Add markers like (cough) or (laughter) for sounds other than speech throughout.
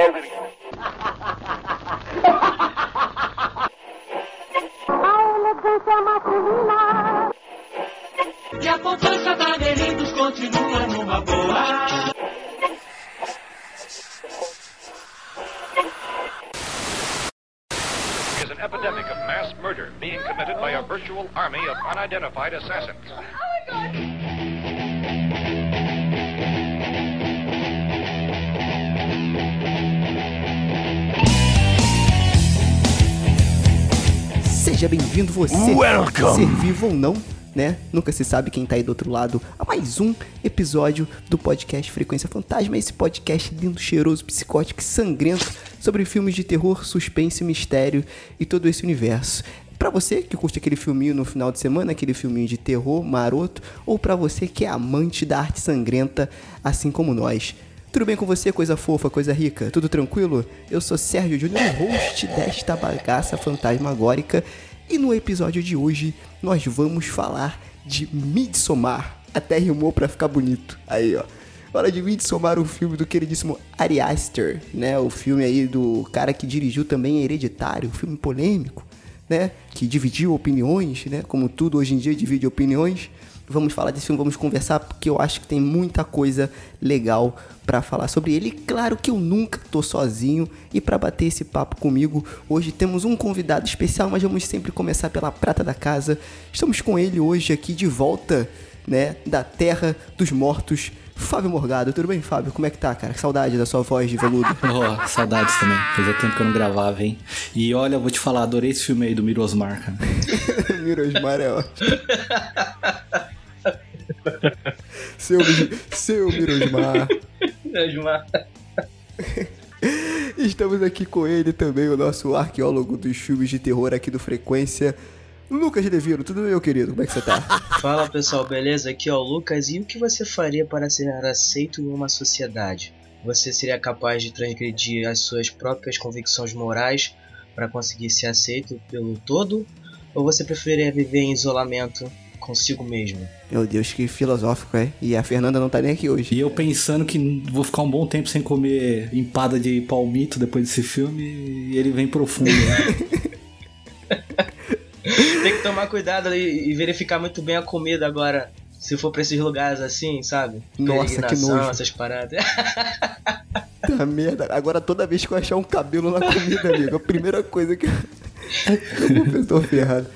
ugly. A elegância masculina. E a poupança da continua numa boa. is an epidemic of mass murder being committed by a virtual army of unidentified assassins. Seja bem-vindo você, Welcome. ser vivo ou não, né? Nunca se sabe quem tá aí do outro lado a mais um episódio do podcast Frequência Fantasma, esse podcast lindo, cheiroso, psicótico e sangrento sobre filmes de terror, suspense, mistério e todo esse universo. Pra você que curte aquele filminho no final de semana, aquele filminho de terror maroto, ou pra você que é amante da arte sangrenta, assim como nós. Tudo bem com você, coisa fofa, coisa rica? Tudo tranquilo? Eu sou Sérgio Júnior, host desta bagaça fantasmagórica, e no episódio de hoje nós vamos falar de Midsommar. Até rimou pra ficar bonito. Aí, ó. Hora de Midsommar, o filme do queridíssimo Ari Aster, né? O filme aí do cara que dirigiu também Hereditário, um filme polêmico, né? Que dividiu opiniões, né? Como tudo hoje em dia divide opiniões. Vamos falar desse filme, vamos conversar, porque eu acho que tem muita coisa legal pra falar sobre ele. E claro que eu nunca tô sozinho. E pra bater esse papo comigo, hoje temos um convidado especial, mas vamos sempre começar pela prata da casa. Estamos com ele hoje aqui de volta, né, da terra dos mortos. Fábio Morgado, tudo bem, Fábio? Como é que tá, cara? Que saudade da sua voz de veludo. Ó, (laughs) saudades também. Fazia tempo que eu não gravava, hein? E olha, eu vou te falar, adorei esse filme aí do Mirosmar, cara. (laughs) Mirosmar é ótimo. (laughs) seu, seu Mirosmar. Osmar. Estamos aqui com ele também, o nosso arqueólogo dos filmes de terror aqui do Frequência, Lucas Levino. Tudo bem, meu querido? Como é que você tá? Fala pessoal, beleza? Aqui é o Lucas. E o que você faria para ser aceito em uma sociedade? Você seria capaz de transgredir as suas próprias convicções morais para conseguir ser aceito pelo todo? Ou você preferiria viver em isolamento consigo mesmo? Meu Deus, que filosófico, é? E a Fernanda não tá nem aqui hoje. E eu pensando que vou ficar um bom tempo sem comer empada de palmito depois desse filme, e ele vem profundo. né? (laughs) Tem que tomar cuidado e, e verificar muito bem a comida agora. Se for pra esses lugares assim, sabe? Nossa, que nojo. essas paradas. Tá merda. Agora toda vez que eu achar um cabelo na comida, amigo, a primeira coisa que eu, (laughs) eu tô ferrado.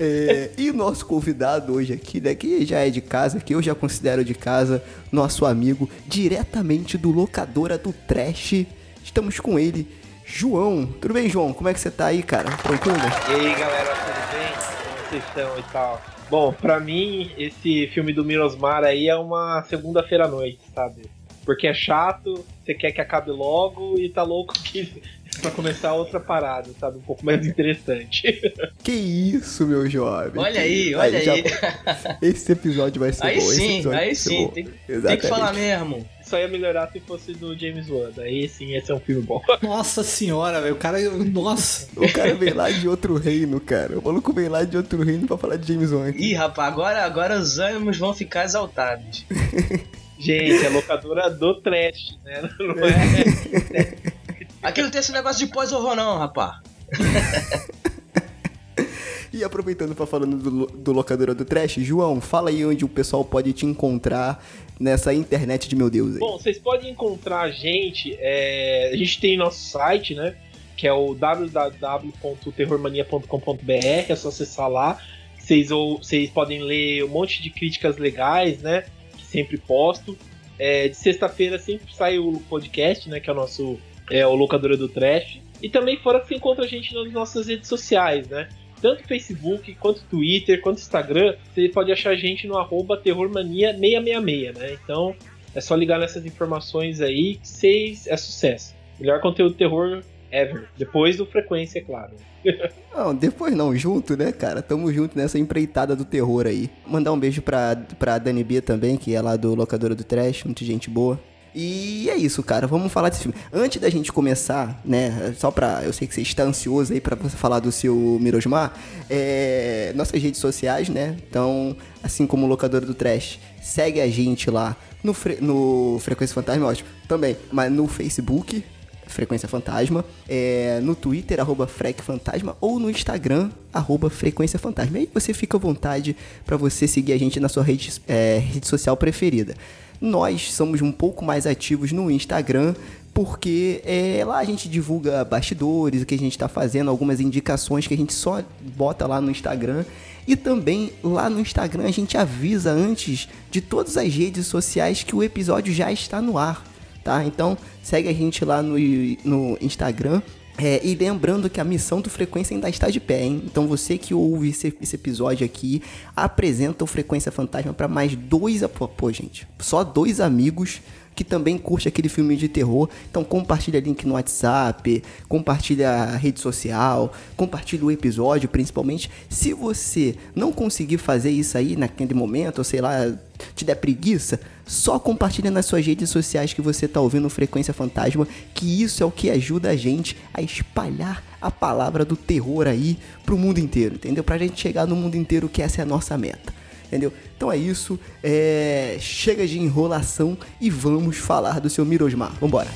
É, e o nosso convidado hoje aqui, né, que já é de casa, que eu já considero de casa, nosso amigo, diretamente do Locadora do Trash. Estamos com ele, João. Tudo bem, João? Como é que você tá aí, cara? Tranquilo? E aí galera, tudo bem? Como vocês estão e tal? Bom, pra mim, esse filme do Mirosmar aí é uma segunda-feira à noite, sabe? Porque é chato, você quer que acabe logo e tá louco que pra começar outra parada, sabe? Um pouco mais interessante. (laughs) Que isso, meu jovem. Olha aí, isso. olha já- aí. Esse episódio vai ser Aí bom. sim, aí ser sim. Tem, tem que falar mesmo. Só ia melhorar se fosse do James Wan. Aí sim, esse é um filme bom. (laughs) Nossa senhora, velho. O cara. Nossa. O cara vem lá de outro reino, cara. O maluco vem lá de outro reino pra falar de James Wan. aqui. Ih, rapaz, agora, agora os ânimos vão ficar exaltados. (laughs) Gente, é locadora do trash, né? Não é? Aqui não tem esse negócio de pós-horror não, rapaz. (laughs) E aproveitando pra falando do, do locadora do Trash, João, fala aí onde o pessoal pode te encontrar nessa internet de meu Deus aí. Bom, vocês podem encontrar a gente. é, a gente tem nosso site, né? Que é o www.terrormania.com.br. É só acessar lá. Vocês, ou, vocês podem ler um monte de críticas legais, né? Que sempre posto. É, de sexta-feira sempre sai o podcast, né? Que é o nosso. É o Locadora do Trash. E também fora que você encontra a gente nas nossas redes sociais, né? Tanto Facebook, quanto Twitter, quanto Instagram, você pode achar a gente no arroba terrormania666, né? Então, é só ligar nessas informações aí que vocês é sucesso. Melhor conteúdo terror ever. Depois do frequência, é claro. (laughs) Não, depois não, junto, né, cara? Tamo junto nessa empreitada do terror aí. Mandar um beijo pra, pra Dani B também, que é lá do Locadora do Trash, muito gente boa. E é isso, cara. Vamos falar desse filme. Antes da gente começar, né? Só pra. Eu sei que você está ansioso aí pra você falar do seu Mirosmar. É, nossas redes sociais, né? Então, assim como o Locadora do Trash, segue a gente lá no, Fre- no Frequência Fantasma, ótimo. Também, mas no Facebook, Frequência Fantasma, é, no Twitter, arroba Frec Fantasma, ou no Instagram, arroba Frequência Fantasma. Aí você fica à vontade para você seguir a gente na sua rede, é, rede social preferida. Nós somos um pouco mais ativos no Instagram, porque é, lá a gente divulga bastidores, o que a gente está fazendo, algumas indicações que a gente só bota lá no Instagram. E também lá no Instagram a gente avisa antes de todas as redes sociais que o episódio já está no ar, tá? Então segue a gente lá no, no Instagram. É, e lembrando que a missão do Frequência ainda está de pé, hein? Então você que ouve esse, esse episódio aqui, apresenta o Frequência Fantasma para mais dois... Pô, gente, só dois amigos que também curte aquele filme de terror. Então compartilha link no WhatsApp, compartilha a rede social, compartilha o episódio, principalmente. Se você não conseguir fazer isso aí naquele momento, ou sei lá, te der preguiça, só compartilha nas suas redes sociais que você tá ouvindo Frequência Fantasma, que isso é o que ajuda a gente a espalhar a palavra do terror aí pro mundo inteiro, entendeu? Pra gente chegar no mundo inteiro, que essa é a nossa meta entendeu? Então é isso, é... chega de enrolação e vamos falar do seu Mirosmar. Vambora!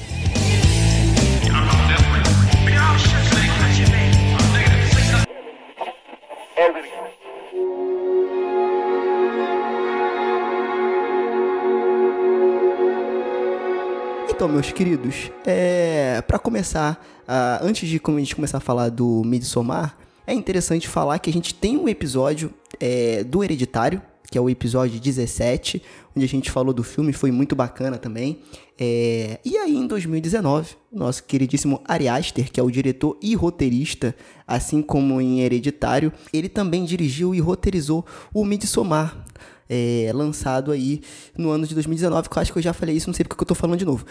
Então, meus queridos, é, para começar, uh, antes de a gente começar a falar do Midsommar, é interessante falar que a gente tem um episódio é, do Hereditário, que é o episódio 17, onde a gente falou do filme, foi muito bacana também. É... E aí, em 2019, nosso queridíssimo Ari Aster, que é o diretor e roteirista, assim como em Hereditário, ele também dirigiu e roteirizou o Midsommar, é... lançado aí no ano de 2019, que eu acho que eu já falei isso, não sei porque eu tô falando de novo.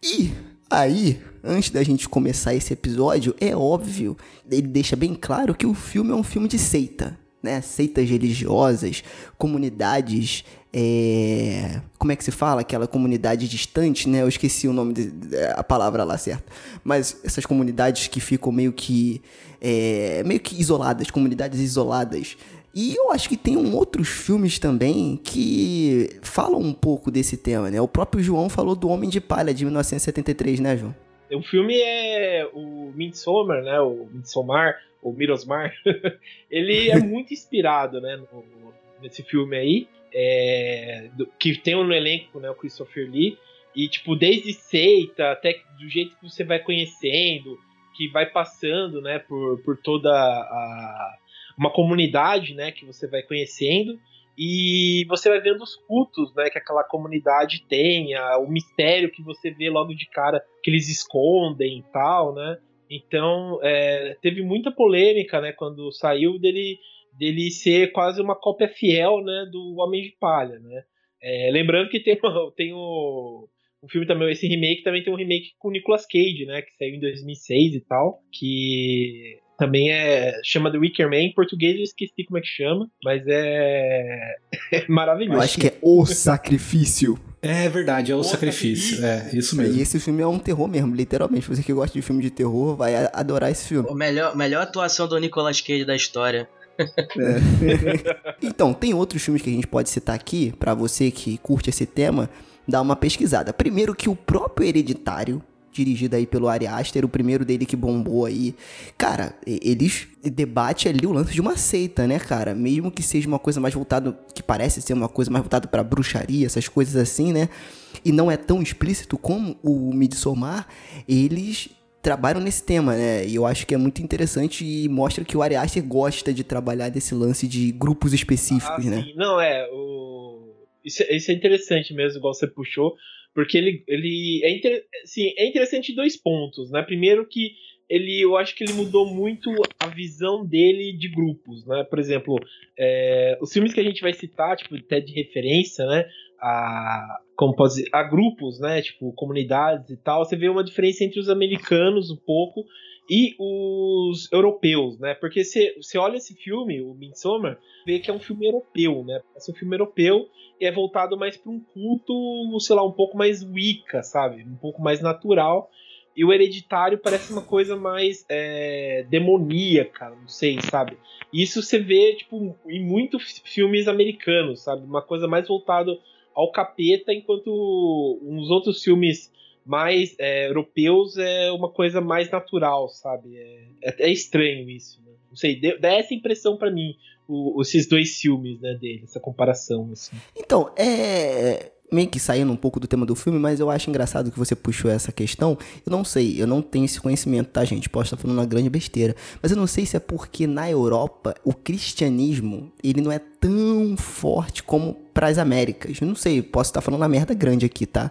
E Aí, antes da gente começar esse episódio, é óbvio, ele deixa bem claro que o filme é um filme de seita né, seitas religiosas, comunidades, é... como é que se fala? Aquela comunidade distante, né? Eu esqueci o nome, de, a palavra lá certa. Mas essas comunidades que ficam meio que, é... meio que isoladas, comunidades isoladas. E eu acho que tem um outros filmes também que falam um pouco desse tema, né? O próprio João falou do Homem de Palha de 1973, né, João? O filme é o Midsommar, né? O Midsommar, o Mirosmar, (laughs) ele é (laughs) muito inspirado, né, no, nesse filme aí, é, do, que tem no elenco, né, o Christopher Lee, e tipo, desde seita até do jeito que você vai conhecendo, que vai passando, né, por, por toda a uma comunidade, né, que você vai conhecendo, e você vai vendo os cultos, né, que aquela comunidade tem, o mistério que você vê logo de cara que eles escondem e tal, né? Então, é, teve muita polêmica, né, quando saiu dele, dele ser quase uma cópia fiel, né, do Homem de Palha, né. É, lembrando que tem, tem o, o filme também, esse remake também tem um remake com o Nicolas Cage, né, que saiu em 2006 e tal, que também é chama The Wicker Man, em português eu esqueci como é que chama, mas é, (laughs) é maravilhoso. Eu acho que é O Sacrifício. É verdade, é o, o sacrifício. sacrifício. É, isso mesmo. E esse filme é um terror mesmo, literalmente. Você que gosta de filme de terror vai adorar esse filme. O melhor, melhor atuação do Nicolas Cage da história. É. (laughs) então, tem outros filmes que a gente pode citar aqui, para você que curte esse tema, dar uma pesquisada. Primeiro que o próprio Hereditário, dirigido aí pelo Ari Aster, o primeiro dele que bombou aí. Cara, eles debate ali o lance de uma seita, né, cara? Mesmo que seja uma coisa mais voltada, que parece ser uma coisa mais voltada para bruxaria, essas coisas assim, né? E não é tão explícito como o Midsommar, eles trabalham nesse tema, né? E eu acho que é muito interessante e mostra que o Ari Aster gosta de trabalhar desse lance de grupos específicos, ah, né? Sim. Não, é, o... isso, é, isso é interessante mesmo, igual você puxou, porque ele, ele é, inter... assim, é interessante em dois pontos, né? Primeiro que ele, eu acho que ele mudou muito a visão dele de grupos, né? Por exemplo, é, os filmes que a gente vai citar, tipo, até de referência, né? A, a grupos, né? Tipo, comunidades e tal. Você vê uma diferença entre os americanos um pouco e os europeus, né? Porque você, olha esse filme, o Midsommar, vê que é um filme europeu, né? É um filme europeu e é voltado mais para um culto, sei lá, um pouco mais Wicca, sabe? Um pouco mais natural. E o Hereditário parece uma coisa mais é, demoníaca, não sei, sabe? Isso você vê, tipo, em muitos filmes americanos, sabe? Uma coisa mais voltada ao capeta, enquanto uns outros filmes mais é, europeus é uma coisa mais natural, sabe? É, é, é estranho isso, né? Não sei, dá essa impressão para mim, o, esses dois filmes, né, dele, essa comparação, assim. Então, é meio que saindo um pouco do tema do filme, mas eu acho engraçado que você puxou essa questão. Eu não sei, eu não tenho esse conhecimento, tá, gente? Posso estar falando uma grande besteira. Mas eu não sei se é porque na Europa o cristianismo ele não é tão forte como para as Américas. Eu não sei, posso estar falando uma merda grande aqui, tá?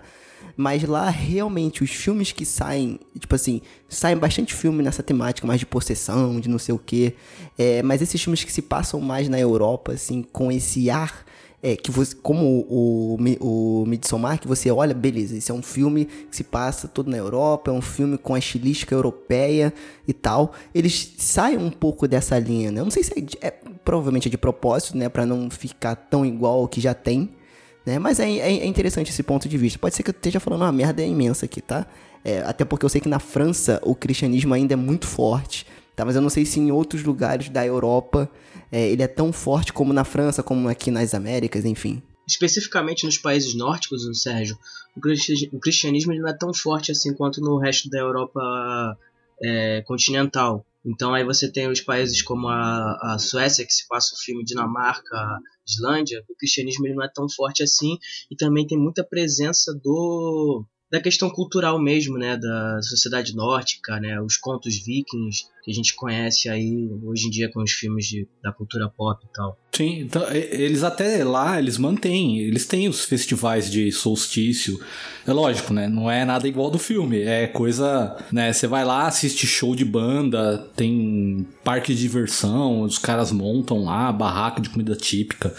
Mas lá, realmente, os filmes que saem, tipo assim, saem bastante filme nessa temática, mais de possessão, de não sei o quê. É, mas esses filmes que se passam mais na Europa, assim, com esse ar é, que você, como o, o, o Midsommar, que você olha, beleza, esse é um filme que se passa todo na Europa, é um filme com a estilística europeia e tal. Eles saem um pouco dessa linha, né? Eu não sei se é, é provavelmente é de propósito, né, para não ficar tão igual ao que já tem, né? Mas é, é, é, interessante esse ponto de vista. Pode ser que eu esteja falando uma merda imensa aqui, tá? É, até porque eu sei que na França o cristianismo ainda é muito forte, tá? Mas eu não sei se em outros lugares da Europa é, ele é tão forte como na França, como aqui nas Américas, enfim. Especificamente nos países nórdicos, Sérgio, o cristianismo não é tão forte assim quanto no resto da Europa é, continental. Então aí você tem os países como a, a Suécia, que se passa o filme Dinamarca, Islândia, o cristianismo ele não é tão forte assim, e também tem muita presença do da questão cultural mesmo, né, da sociedade nórdica, né, os contos vikings que a gente conhece aí hoje em dia com os filmes de, da cultura pop e tal. Sim, então, eles até lá, eles mantêm, eles têm os festivais de solstício. É lógico, né? Não é nada igual do filme. É coisa, né? Você vai lá, assiste show de banda, tem parque de diversão, os caras montam lá, barraca de comida típica.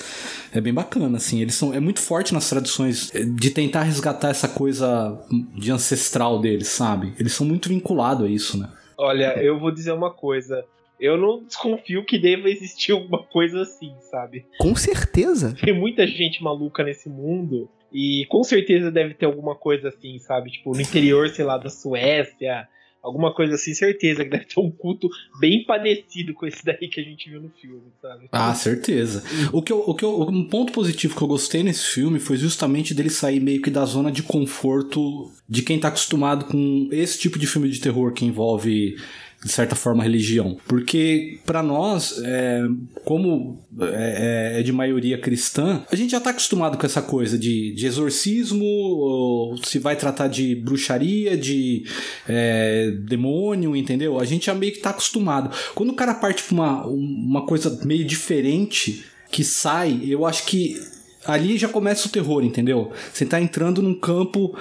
É bem bacana, assim. Eles são, é muito forte nas tradições de tentar resgatar essa coisa de ancestral deles, sabe? Eles são muito vinculados a isso, né? Olha, eu vou dizer uma coisa. Eu não desconfio que deva existir alguma coisa assim, sabe? Com certeza. Tem muita gente maluca nesse mundo e com certeza deve ter alguma coisa assim, sabe? Tipo, no interior, sei lá, da Suécia, alguma coisa assim, certeza que deve ter um culto bem parecido com esse daí que a gente viu no filme, sabe? Ah, certeza. O que eu, o que eu, um ponto positivo que eu gostei nesse filme foi justamente dele sair meio que da zona de conforto de quem tá acostumado com esse tipo de filme de terror que envolve de certa forma, religião. Porque, para nós, é, como é, é, de maioria cristã, a gente já está acostumado com essa coisa de, de exorcismo, se vai tratar de bruxaria, de é, demônio, entendeu? A gente já meio que está acostumado. Quando o cara parte pra uma, uma coisa meio diferente que sai, eu acho que ali já começa o terror, entendeu? Você tá entrando num campo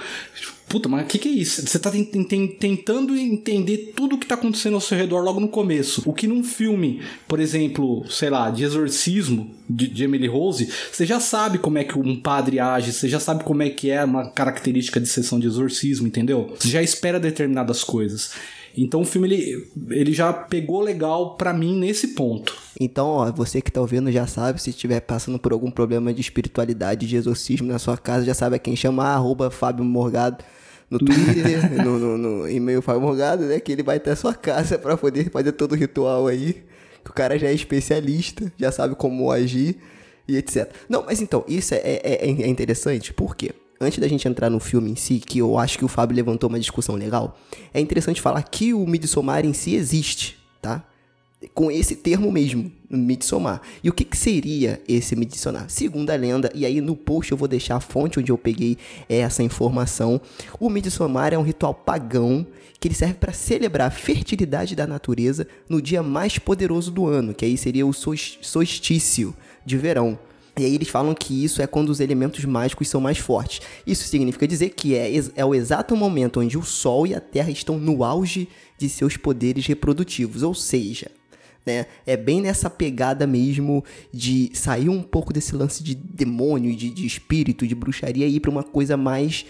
Puta, mas o que, que é isso? Você tá tentando entender tudo o que tá acontecendo ao seu redor logo no começo. O que num filme, por exemplo, sei lá, de exorcismo de, de Emily Rose, você já sabe como é que um padre age, você já sabe como é que é uma característica de sessão de exorcismo, entendeu? Você já espera determinadas coisas. Então o filme ele, ele já pegou legal para mim nesse ponto. Então, ó, você que tá ouvindo já sabe, se estiver passando por algum problema de espiritualidade, de exorcismo na sua casa, já sabe a quem chama, arroba Fábio Morgado no Twitter, (laughs) no, no, no, e-mail Fábio Morgado, né? Que ele vai até a sua casa para poder fazer todo o ritual aí. Que o cara já é especialista, já sabe como agir e etc. Não, mas então, isso é, é, é, é interessante, por quê? Antes da gente entrar no filme em si, que eu acho que o Fábio levantou uma discussão legal, é interessante falar que o Midsommar em si existe, tá? com esse termo mesmo, Midsommar. E o que, que, seria esse Midsommar? Segundo a lenda, e aí no post eu vou deixar a fonte onde eu peguei essa informação, o Midsommar é um ritual pagão que ele serve para celebrar a fertilidade da natureza no dia mais poderoso do ano, que aí seria o solstício de verão. E aí eles falam que isso é quando os elementos mágicos são mais fortes. Isso significa dizer que é, é o exato momento onde o Sol e a Terra estão no auge de seus poderes reprodutivos, ou seja, né? É bem nessa pegada mesmo de sair um pouco desse lance de demônio, de, de espírito, de bruxaria e ir para uma coisa mais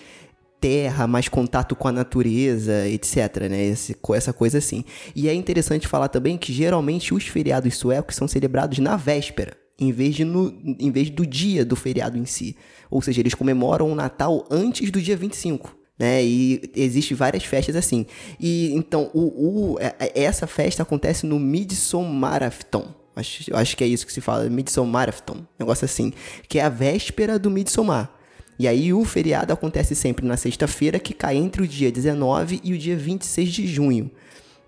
terra, mais contato com a natureza, etc, né? Esse, essa coisa assim. E é interessante falar também que geralmente os feriados suecos são celebrados na véspera, em vez, de no, em vez do dia do feriado em si. Ou seja, eles comemoram o Natal antes do dia 25 né? E existe várias festas assim. E então o, o é, é, essa festa acontece no Midsommarafton. Acho, acho que é isso que se fala, Midsommarafton, negócio assim, que é a véspera do Midsommar. E aí o feriado acontece sempre na sexta-feira, que cai entre o dia 19 e o dia 26 de junho,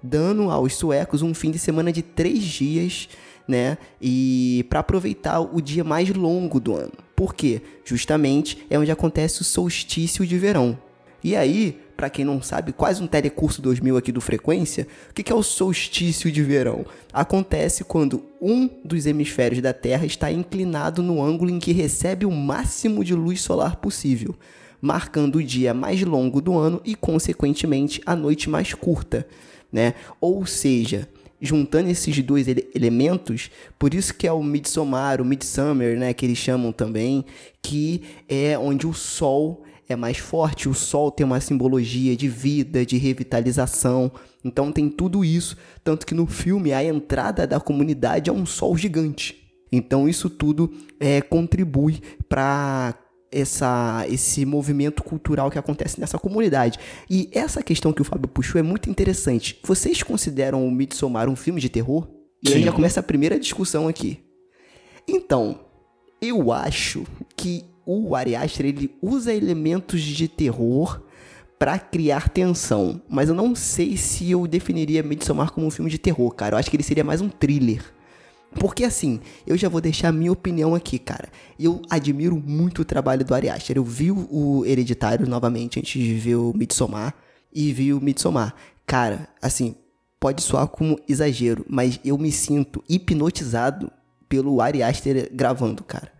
dando aos suecos um fim de semana de três dias, né? E para aproveitar o dia mais longo do ano. Por quê? Justamente é onde acontece o solstício de verão. E aí, para quem não sabe, quase um telecurso 2000 aqui do Frequência, o que que é o solstício de verão? Acontece quando um dos hemisférios da Terra está inclinado no ângulo em que recebe o máximo de luz solar possível, marcando o dia mais longo do ano e, consequentemente, a noite mais curta, né? Ou seja, juntando esses dois ele- elementos, por isso que é o Midsommar, o Midsummer, né, que eles chamam também, que é onde o sol é mais forte, o sol tem uma simbologia de vida, de revitalização. Então tem tudo isso, tanto que no filme a entrada da comunidade é um sol gigante. Então isso tudo é, contribui para essa, esse movimento cultural que acontece nessa comunidade. E essa questão que o Fábio puxou é muito interessante. Vocês consideram o Midsommar um filme de terror? E aí já começa a primeira discussão aqui. Então, eu acho que o Ari Aster ele usa elementos de terror pra criar tensão, mas eu não sei se eu definiria Midsommar como um filme de terror, cara. Eu acho que ele seria mais um thriller. Porque assim, eu já vou deixar a minha opinião aqui, cara. Eu admiro muito o trabalho do Ari Aster. Eu vi o- Hereditário novamente antes de ver o Midsommar e vi o Midsommar. Cara, assim, pode soar como exagero, mas eu me sinto hipnotizado pelo Ari Aster gravando, cara.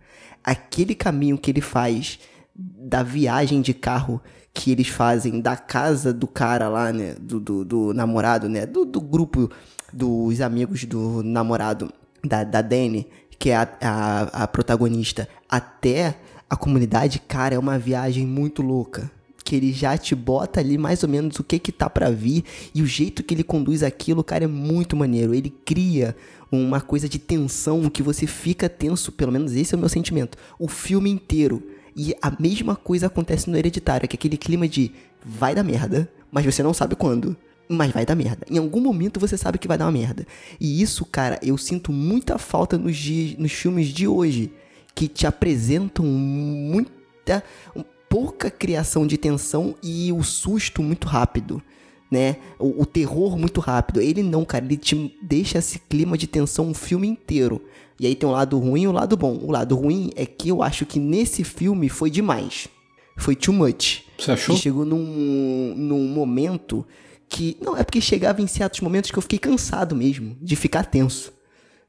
Aquele caminho que ele faz da viagem de carro que eles fazem da casa do cara lá, né? Do, do, do namorado, né? Do, do grupo dos amigos do namorado da, da Dani, que é a, a, a protagonista, até a comunidade, cara, é uma viagem muito louca. Que ele já te bota ali mais ou menos o que que tá pra vir e o jeito que ele conduz aquilo, cara, é muito maneiro. Ele cria uma coisa de tensão que você fica tenso, pelo menos esse é o meu sentimento, o filme inteiro. E a mesma coisa acontece no Hereditário, que é aquele clima de vai dar merda, mas você não sabe quando. Mas vai dar merda. Em algum momento você sabe que vai dar uma merda. E isso, cara, eu sinto muita falta nos, dias, nos filmes de hoje, que te apresentam muita. um- pouca criação de tensão e o susto muito rápido. Né? O, o terror muito rápido. Ele não, cara, ele te deixa esse clima de tensão o filme inteiro. E aí tem o lado ruim e o lado bom. O lado ruim é que eu acho que nesse filme foi demais. Foi too much. Você achou? E chegou num, num momento que. Não, é porque chegava em certos momentos que eu fiquei cansado mesmo de ficar tenso.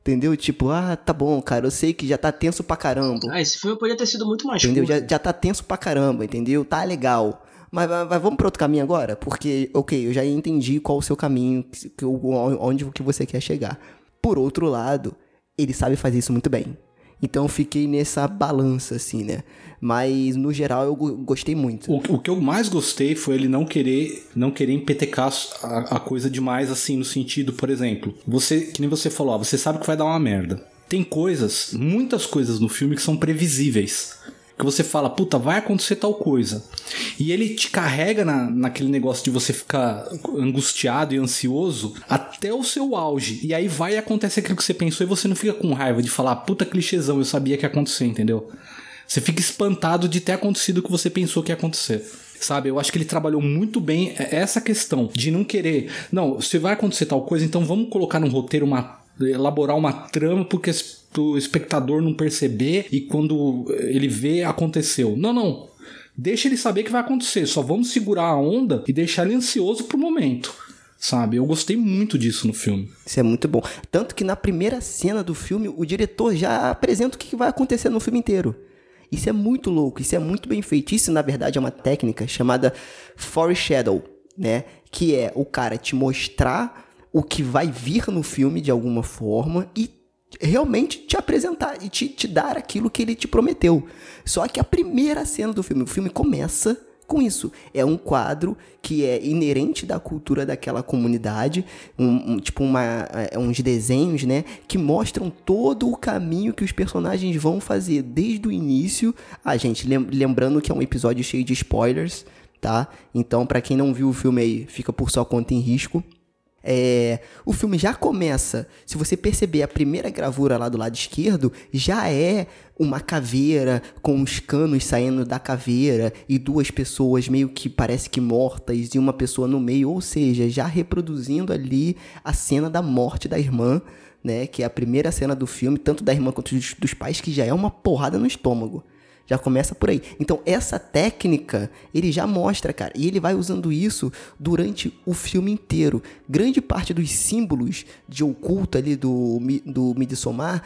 Entendeu? Tipo, ah, tá bom, cara, eu sei que já tá tenso pra caramba. Ah, esse filme poderia ter sido muito mais Entendeu? Já, já tá tenso pra caramba, entendeu? Tá legal. Mas, mas- mas vamos pra outro caminho agora? Porque, ok, eu já entendi qual o seu caminho, que, onde que você quer chegar. Por outro lado, ele sabe fazer isso muito bem. Então fiquei nessa balança, assim, né? Mas, no geral, eu go- gostei muito. O, o que eu mais gostei foi ele não querer não querer empetecar a, a coisa demais, assim, no sentido, por exemplo, você, que nem você falou, ó, você sabe que vai dar uma merda. Tem coisas, muitas coisas no filme que são previsíveis. Que você fala, puta, vai acontecer tal coisa. E ele te carrega na, naquele negócio de você ficar angustiado e ansioso até o seu auge. E aí vai e acontece aquilo que você pensou e você não fica com raiva de falar, puta clichêzão, eu sabia que ia acontecer, entendeu? Você fica espantado de ter acontecido o que você pensou que ia acontecer. Sabe, eu acho que ele trabalhou muito bem essa questão de não querer. Não, se vai acontecer tal coisa, então vamos colocar no roteiro uma. elaborar uma trama porque o espectador não perceber e quando ele vê, aconteceu. Não, não. Deixa ele saber que vai acontecer. Só vamos segurar a onda e deixar ele ansioso pro momento. Sabe? Eu gostei muito disso no filme. Isso é muito bom. Tanto que na primeira cena do filme, o diretor já apresenta o que que vai acontecer no filme inteiro. Isso é muito louco, isso é muito bem feito. Isso, na verdade, é uma técnica chamada foreshadow, né? Que é o cara te mostrar o que vai vir no filme de alguma forma e realmente te apresentar e te, te dar aquilo que ele te prometeu. Só que a primeira cena do filme, o filme começa com isso. É um quadro que é inerente da cultura daquela comunidade, um, um- tipo uma, é, uns desenhos, né, que mostram todo o caminho que os personagens vão fazer desde o início. Ah, gente, lem- lembrando que é um episódio cheio de spoilers, tá? Então, pra quem não viu o filme aí, fica por sua conta em risco. É, o filme já começa, se você perceber a primeira gravura lá do lado esquerdo, já é uma caveira com os canos saindo da caveira e duas pessoas meio que parece que mortas e uma pessoa no meio, ou seja, já reproduzindo ali a cena da morte da irmã, né, que é a primeira cena do filme, tanto da irmã quanto dos, dos pais, que já é uma porrada no estômago. Já começa por aí. Então, essa técnica, ele já mostra, cara. E ele vai usando isso durante o filme inteiro. Grande parte dos símbolos de oculto ali do, do Midsommar,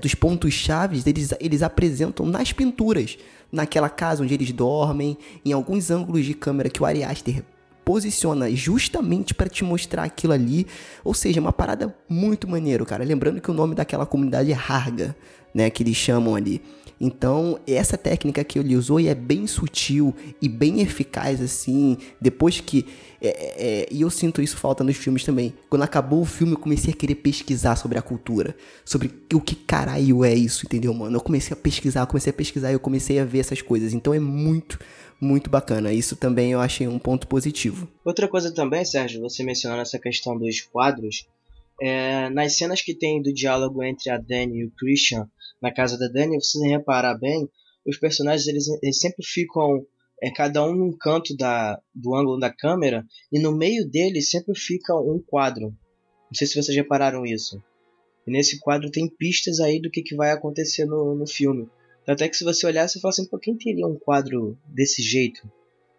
dos pontos chaves, eles, eles apresentam nas pinturas. Naquela casa onde eles dormem, em alguns ângulos de câmera que o Ari Aster posiciona justamente para te mostrar aquilo ali. Ou seja, uma parada muito maneiro, cara. Lembrando que o nome daquela comunidade é Harga, né? Que eles chamam ali. Então, essa técnica que ele usou é bem sutil e bem eficaz, assim. Depois que. É, é, é, e eu sinto isso falta nos filmes também. Quando acabou o filme, eu comecei a querer pesquisar sobre a cultura. Sobre o que caralho é isso, entendeu, mano? Eu comecei a pesquisar, eu comecei a pesquisar e eu comecei a ver essas coisas. Então é muito, muito bacana. Isso também eu achei um ponto positivo. Outra coisa também, Sérgio, você mencionando essa questão dos quadros. É, nas cenas que tem do diálogo entre a Dani e o Christian, na casa da Dani, você reparar bem, os personagens eles, eles sempre ficam é, cada um num canto da, do ângulo da câmera e no meio deles sempre fica um quadro. Não sei se vocês repararam isso. E nesse quadro tem pistas aí do que, que vai acontecer no, no filme. Até que se você olhar, você fala assim, por quem teria um quadro desse jeito?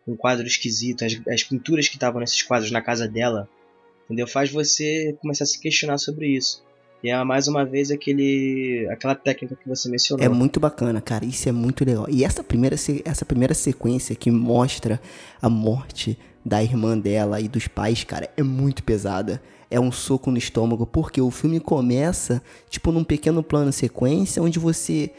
Um quadro esquisito, as, as pinturas que estavam nesses quadros na casa dela, entendeu? Faz você começar a se questionar sobre isso. E é mais uma vez aquele, aquela técnica que você mencionou. É muito bacana, cara. Isso é muito legal. E essa primeira, essa primeira sequência que mostra a morte da irmã dela e dos pais, cara, é muito pesada. É um soco no estômago, porque o filme começa, tipo, num pequeno plano sequência, onde você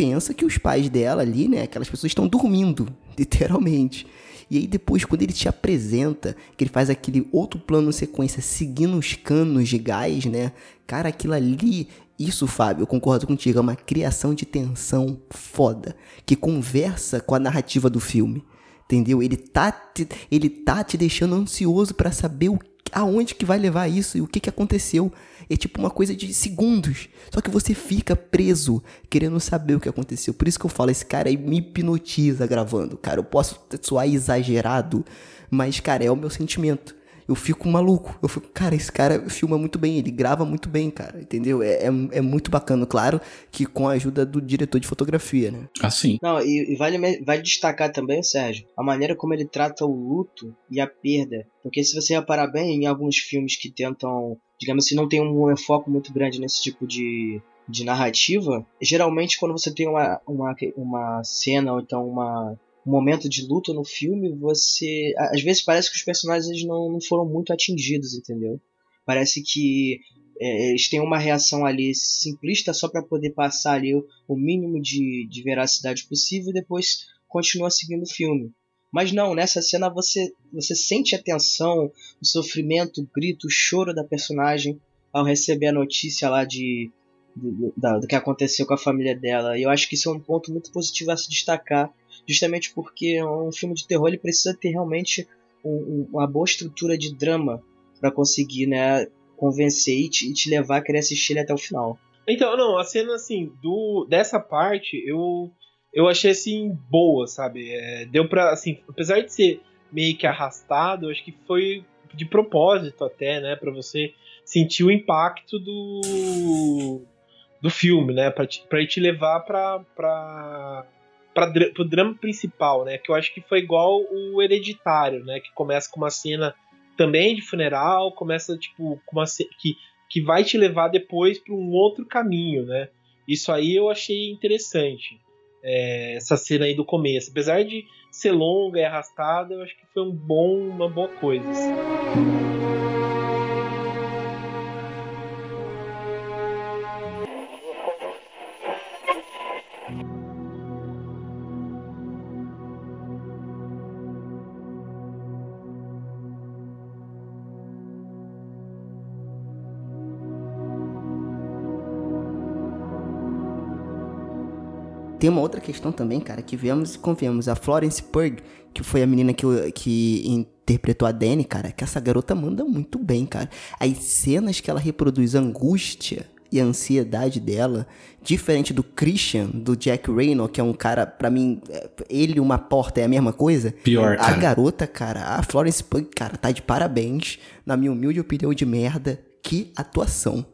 pensa que os pais dela ali, né, aquelas pessoas estão dormindo, (laughs) literalmente. E aí depois, quando ele te apresenta, que ele faz aquele outro plano sequência seguindo os canos de gás, né? Cara, aquilo ali, isso, Fábio, eu concordo contigo, é uma criação de tensão foda, que conversa com a narrativa do filme. Entendeu? Ele tá te, ele tá te deixando ansioso para saber o, aonde que vai levar isso e o que que aconteceu. É tipo uma coisa de segundos. Só que você fica preso querendo saber o que aconteceu. Por isso que eu falo, esse cara aí me hipnotiza gravando. Cara, eu posso soar exagerado, mas, cara, é o meu sentimento eu fico maluco. Eu fico, cara, esse cara filma muito bem, ele grava muito bem, cara, entendeu? É, é, é muito bacana, claro, que com a ajuda do diretor de fotografia, né? Assim. Não, e, e vale, vale destacar também, Sérgio, a maneira como ele trata o luto e a perda. Porque se você reparar bem, em alguns filmes que tentam, digamos assim, não tem um foco muito grande nesse tipo de, de narrativa, geralmente quando você tem uma, uma, uma cena ou então uma momento de luta no filme, você. Às vezes parece que os personagens não, não foram muito atingidos, entendeu? Parece que é, eles têm uma reação ali simplista só para poder passar ali o, o mínimo de, de veracidade possível e depois continua seguindo o filme. Mas não, nessa cena você, você sente a tensão, o sofrimento, o grito, o choro da personagem ao receber a notícia lá de, do, do, que aconteceu com a família dela. E eu acho que isso é um ponto muito positivo a se destacar justamente porque um filme de terror ele precisa ter realmente um, uma boa estrutura de drama para conseguir né, convencer e te, e te, levar a querer assistir ele até o final. Então, não, a cena assim, do dessa parte, eu eu achei assim boa, sabe? É, deu para assim, apesar de ser meio que arrastado, acho que foi de propósito até, né, para você sentir o impacto do do filme, né, para te, te levar para pra para o drama principal, né? Que eu acho que foi igual o Hereditário, né? Que começa com uma cena também de funeral, começa tipo com uma que que vai te levar depois para um outro caminho, né? Isso aí eu achei interessante. É, essa cena aí do começo, apesar de ser longa e arrastada, eu acho que foi um bom, uma boa coisa. Assim. Uma outra questão também, cara, que vemos e confiamos. A Florence Pugh, que foi a menina que, que interpretou a Dani, cara, que essa garota manda muito bem, cara. As cenas que ela reproduz a angústia e a ansiedade dela, diferente do Christian, do Jack Reynolds, que é um cara, pra mim, é, ele e uma porta é a mesma coisa. Pior, A cara. garota, cara, a Florence Pugh, cara, tá de parabéns. Na minha humilde opinião de merda, que atuação.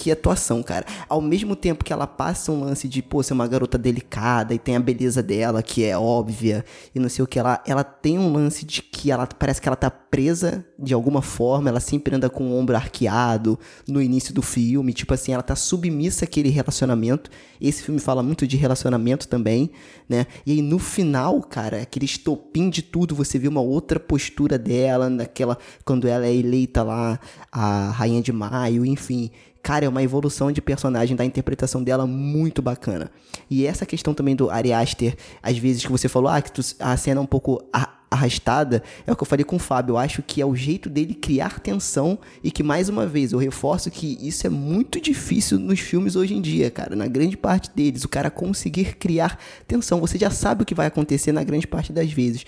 Que atuação, cara. Ao mesmo tempo que ela passa um lance de, pô, ser uma garota delicada e tem a beleza dela, que é óbvia, e não sei o que lá, ela tem um lance de que ela parece que ela tá presa de alguma forma, ela sempre anda com o ombro arqueado no início do filme, tipo assim, ela tá submissa àquele relacionamento. Esse filme fala muito de relacionamento também, né? E aí no final, cara, aquele estopim de tudo, você vê uma outra postura dela, naquela quando ela é eleita lá a rainha de maio, enfim. Cara, é uma evolução de personagem da interpretação dela muito bacana. E essa questão também do Ari Aster, às vezes que você falou, ah, que tu- a cena é um pouco arrastada, é o que eu falei com o Fábio. Eu acho que é o jeito dele criar tensão e que, mais uma vez, eu reforço que isso é muito difícil nos filmes hoje em dia, cara. Na grande parte deles, o cara conseguir criar tensão. Você já sabe o que vai acontecer na grande parte das vezes.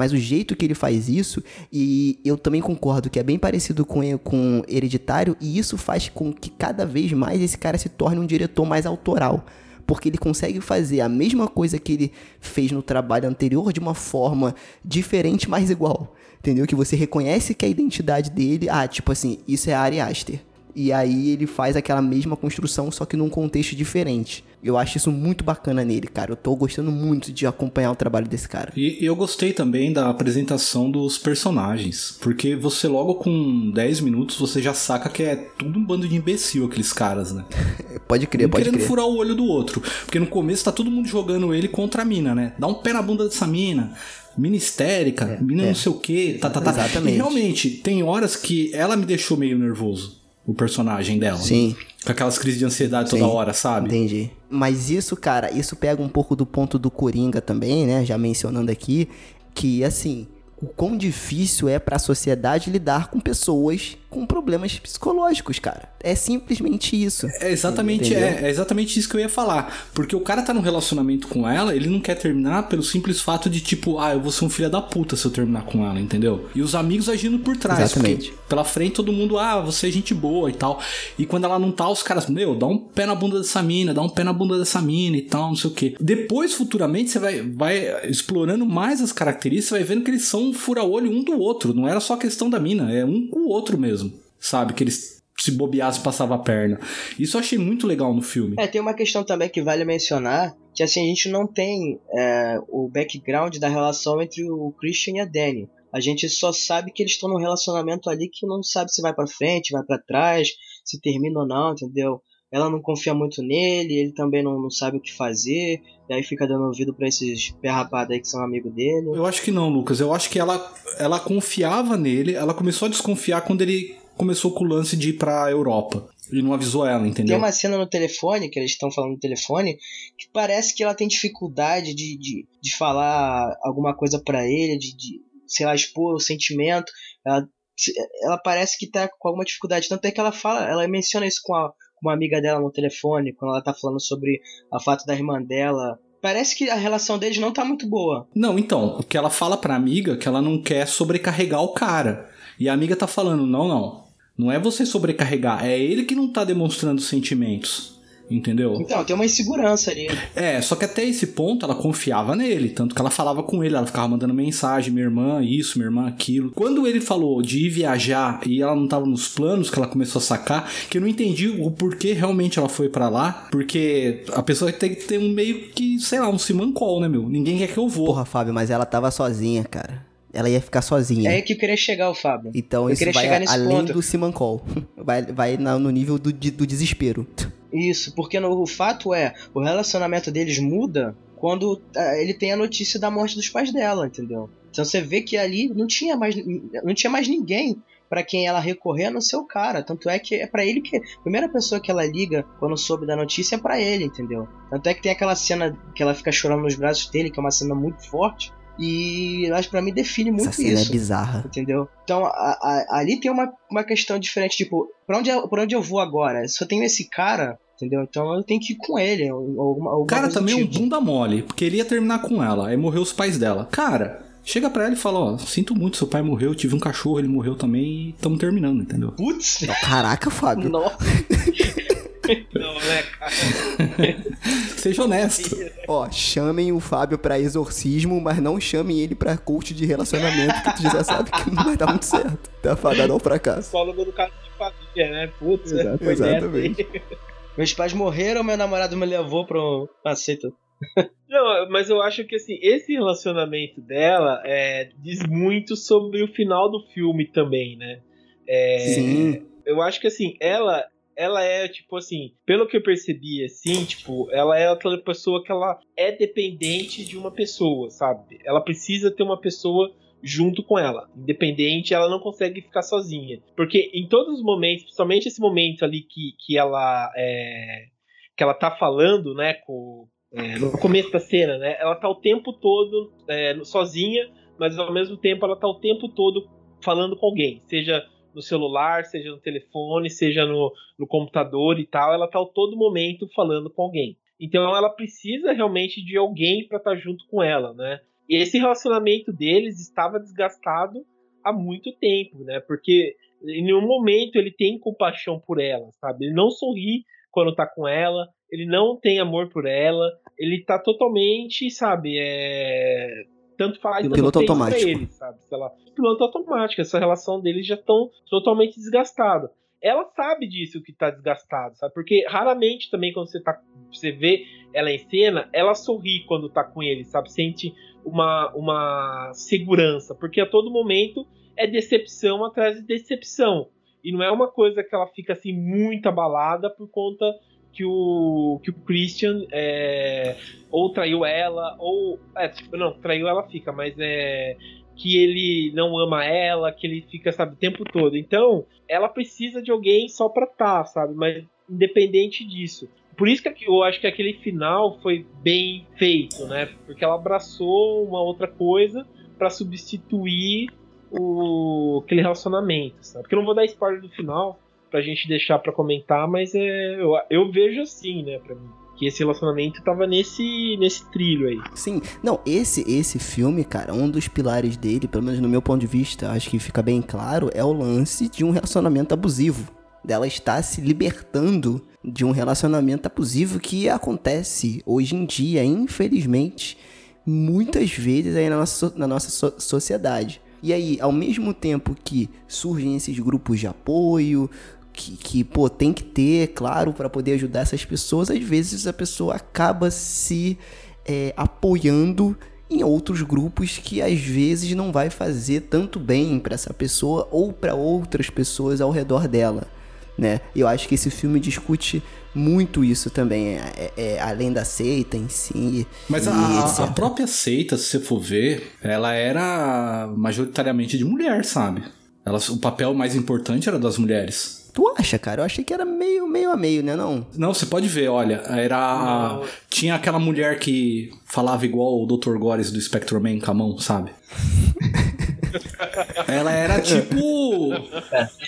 Mas o jeito que ele faz isso, e eu também concordo que é bem parecido com, com Hereditário, e isso faz com que cada vez mais esse cara se torne um diretor mais autoral. Porque ele consegue fazer a mesma coisa que ele fez no trabalho anterior de uma forma diferente, mas igual. Entendeu? Que você reconhece que a identidade dele, ah, tipo assim, isso é Ari Aster. E aí ele faz aquela mesma construção, só que num contexto diferente. Eu acho isso muito bacana nele, cara. Eu tô gostando muito de acompanhar o trabalho desse cara. E eu gostei também da apresentação dos personagens, porque você logo com 10 minutos você já saca que é tudo um bando de imbecil aqueles caras, né? (laughs) Pode crer, um pode querendo crer. furar o olho do outro, porque no começo tá todo mundo jogando ele contra a mina, né? Dá um pé na bunda dessa mina. Mina histérica, mina é. não sei o que, tá, tá, tá. Exatamente. E realmente, tem horas que ela me deixou meio nervoso, o personagem dela. Sim. Com aquelas crises de ansiedade toda Sim. hora, sabe? Entendi. Mas isso, cara, isso pega um pouco do ponto do Coringa também, né? Já mencionando aqui, que assim, o quão difícil é pra sociedade lidar com pessoas com problemas psicológicos, cara. É simplesmente isso. É exatamente, é, é exatamente isso que eu ia falar. Porque o cara tá num relacionamento com ela, ele não quer terminar pelo simples fato de tipo, ah, eu vou ser um filho da puta se eu terminar com ela, entendeu? E os amigos agindo por trás. Exatamente. Pela frente todo mundo, ah, você é gente boa e tal. E quando ela não tá, os caras, meu, dá um pé na bunda dessa mina, dá um pé na bunda dessa mina e tal, não sei o quê. Depois, futuramente, você vai, vai explorando mais as características, vai vendo que eles são um fura-olho um do outro. Não era só questão da mina, é um com o outro mesmo. Sabe? Que eles se bobeasse passava a perna. Isso eu achei muito legal no filme. É, tem uma questão também que vale mencionar, que assim, a gente não tem é, o background da relação entre o Christian e a Danny. A gente só sabe que eles estão num relacionamento ali que não sabe se vai pra frente, vai pra trás, se termina ou não, entendeu? Ela não confia muito nele, ele também não, não sabe o que fazer, e aí fica dando ouvido pra esses pé rapado aí que são amigos dele. Eu acho que não, Lucas. Eu acho que ela, ela confiava nele, ela começou a desconfiar quando ele começou com o lance de ir pra Europa. E não avisou ela, Tem entendeu? uma cena no telefone, que eles estão falando no telefone, que parece que ela tem dificuldade de, de, de falar alguma coisa pra ele, de, de, sei lá, expor o sentimento. Ela, ela parece que tá com alguma dificuldade. Tanto é que ela fala, ela menciona isso com, a, com uma amiga dela no telefone, quando ela tá falando sobre a fato da irmã dela. Parece que a relação deles não tá muito boa. Não, então, o que ela fala pra amiga que ela não quer sobrecarregar o cara. E a amiga tá falando, não, não. Não é você sobrecarregar, é ele que não tá demonstrando sentimentos. Entendeu? Então, tem uma insegurança ali. É, só que até esse ponto ela confiava nele, tanto que ela falava com ele, ela ficava mandando mensagem, minha irmã isso, minha irmã aquilo. Quando ele falou de ir viajar e ela não tava nos planos, que ela começou a sacar, que eu não entendi o porquê realmente ela foi pra lá, porque a pessoa tem que ter um meio que, sei lá, um simancol, né, meu? Ninguém quer que eu vou. Porra, Fábio, mas ela tava sozinha, cara. Ela ia ficar sozinha. É aí que eu queria chegar, o Fábio. Então eu isso queria vai chegar a- nesse além ponto. do Simancol. (laughs) Vai, vai no nível do, do desespero. Isso, porque no, o fato é, o relacionamento deles muda quando ah, ele tem a notícia da morte dos pais dela, entendeu? Então você vê que ali não tinha mais, não tinha mais ninguém pra quem ela recorrer a não ser o cara. Tanto é que é pra ele que a primeira pessoa que ela liga quando soube da notícia é pra ele, entendeu? Tanto é que tem aquela cena que ela fica chorando nos braços dele, que é uma cena muito forte. E eu acho que pra mim define muito Essa cena isso é bizarra. entendeu? Então a- a- ali tem uma, uma questão diferente, tipo, pra onde, eu, pra onde eu vou agora? Se eu tenho esse cara, entendeu? Então eu tenho que ir com ele. alguma- O alguma cara também é um tipo. bunda mole, porque ele ia terminar com ela, aí morreu os pais dela. Cara, Chega pra ela e fala, ó, sinto muito, seu pai morreu, tive um cachorro, ele morreu também e estamos terminando, entendeu? Putz! Caraca, Fábio. Nossa. (laughs) Não, né, cara? (laughs) Seja honesto. Ó, chamem o Fábio pra exorcismo, mas não chamem ele pra coach de relacionamento, que tu já sabe que não vai dar muito certo. Tá fadado ao fracasso. Psicólogo do caso de família, né? Putz, Exato, exatamente. Meus pais morreram, meu namorado me levou pro. Aceita. Não, mas eu acho que assim, esse relacionamento dela é, diz muito sobre o final do filme também, né? É, Sim. Eu acho que assim, ela ela é tipo assim, pelo que eu percebi assim, tipo, ela é aquela pessoa que ela é dependente de uma pessoa, sabe? Ela precisa ter uma pessoa junto com ela. Independente, ela não consegue ficar sozinha. Porque em todos os momentos, principalmente esse momento ali que, que ela é, que ela tá falando, né, com, é, no começo da cena, né, ela tá o tempo todo é, sozinha, mas ao mesmo tempo ela tá o tempo todo falando com alguém, seja no celular, seja no telefone, seja no, no computador e tal, ela tá a todo momento falando com alguém. Então ela precisa realmente de alguém para estar junto com ela, né? E esse relacionamento deles estava desgastado há muito tempo, né? Porque em nenhum momento ele tem compaixão por ela, sabe? Ele não sorri quando tá com ela, ele não tem amor por ela, ele tá totalmente, sabe, é... tanto faz Piloto pra automático. ele, sabe? Sei lá, piloto automático, essa relação deles já estão totalmente desgastada. Ela sabe disso que tá desgastado, sabe? Porque raramente também quando você tá você vê ela em cena, ela sorri quando tá com ele, sabe? Sente uma, uma segurança, porque a todo momento é decepção atrás de decepção. E não é uma coisa que ela fica assim muito abalada por conta que o, que o Christian é, ou traiu ela, ou. É, tipo, não, traiu ela fica, mas é. Que ele não ama ela, que ele fica, sabe, o tempo todo. Então, ela precisa de alguém só pra tá, sabe? Mas independente disso. Por isso que eu acho que aquele final foi bem feito, né? Porque ela abraçou uma outra coisa pra substituir o aquele relacionamento, sabe? Porque eu não vou dar spoiler do final pra gente deixar pra comentar, mas é eu, eu vejo assim, né, pra mim, que esse relacionamento tava nesse nesse trilho aí. Sim, não, esse esse filme, cara, um dos pilares dele, pelo menos no meu ponto de vista, acho que fica bem claro, é o lance de um relacionamento abusivo. Dela estar se libertando de um relacionamento abusivo que acontece hoje em dia, infelizmente, muitas vezes aí na nossa, na nossa so- sociedade. E aí, ao mesmo tempo que surgem esses grupos de apoio, que, que pô, tem que ter, claro, para poder ajudar essas pessoas, às vezes a pessoa acaba se é, apoiando em outros grupos que às vezes não vai fazer tanto bem para essa pessoa ou para outras pessoas ao redor dela, né? Eu acho que esse filme discute muito isso também, é, é- é, além da seita em si. Mas a, a- própria seita, se você for ver, ela era majoritariamente de mulher, sabe? O papel mais importante era das mulheres. Tu acha, cara? Eu achei que era meio, meio a meio, né? Não. Não, você pode ver, olha, era. a- Tinha aquela mulher que falava igual o Dr. Gores do Spectrum Man com a mão, sabe? (laughs) ela era tipo.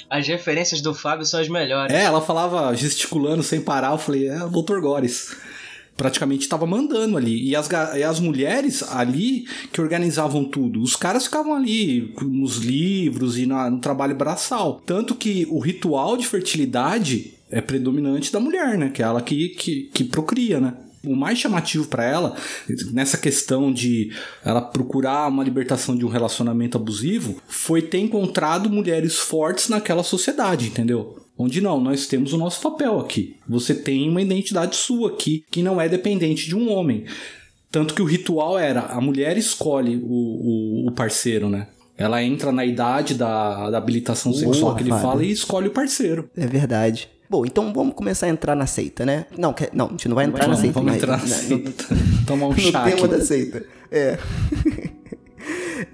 As referências do Fábio são as melhores. É, ela falava gesticulando sem parar. Eu falei, é o Dr. Gores. Praticamente tava mandando ali. E as, e as mulheres ali que organizavam tudo. Os caras ficavam ali nos livros e na- no trabalho braçal. Tanto que o ritual de fertilidade é predominante da mulher, né? Que é ela que, que, que procria, né? O mais chamativo pra ela, nessa questão de ela procurar uma libertação de um relacionamento abusivo, foi ter encontrado mulheres fortes naquela sociedade, entendeu? Onde não, nós temos o nosso papel aqui. Você tem uma identidade sua aqui que não é dependente de um homem. Tanto que o ritual era a mulher escolhe o, o, o parceiro, né? Ela entra na idade da, da habilitação sexual que ele Fábio. fala e escolhe o parceiro. É verdade. Bom, então vamos começar a entrar na seita, né? Não, quer- não a gente não vai entrar na Vamos, seita. vamos mas- entrar na (laughs) na- seita. Tomar um No, chá no tema da seita. É,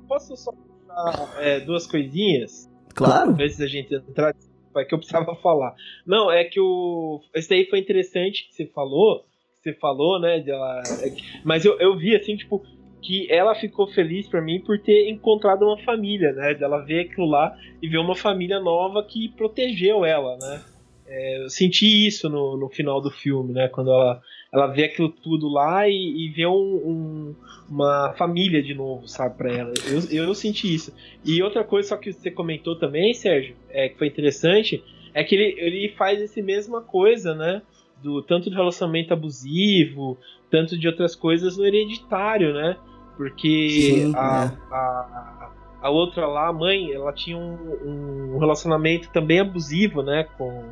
Posso só falar é, duas coisinhas claro. antes da gente entrar? É que eu precisava (laughs) falar. Não, é que o. Esse daí foi interessante que você falou. Que você falou, né? De ela, é mas eu, eu vi assim, tipo, que ela ficou feliz pra mim por ter encontrado uma família, né? Dela ver aquilo lá e ver uma família nova que protegeu ela, né? É, eu senti isso no, no final do filme, né? Quando ela, ela vê aquilo tudo lá e, e vê um, um, uma família de novo, sabe, pra ela. Eu, eu, senti isso. E outra coisa, só que você comentou também, Sérgio, é, que foi interessante, é que ele, ele faz esse mesma coisa, né? Do, tanto do relacionamento abusivo, tanto de outras coisas no hereditário, né? Porque Sim, a, é. a, a outra lá, a mãe, ela tinha um, um relacionamento também abusivo, né? Com,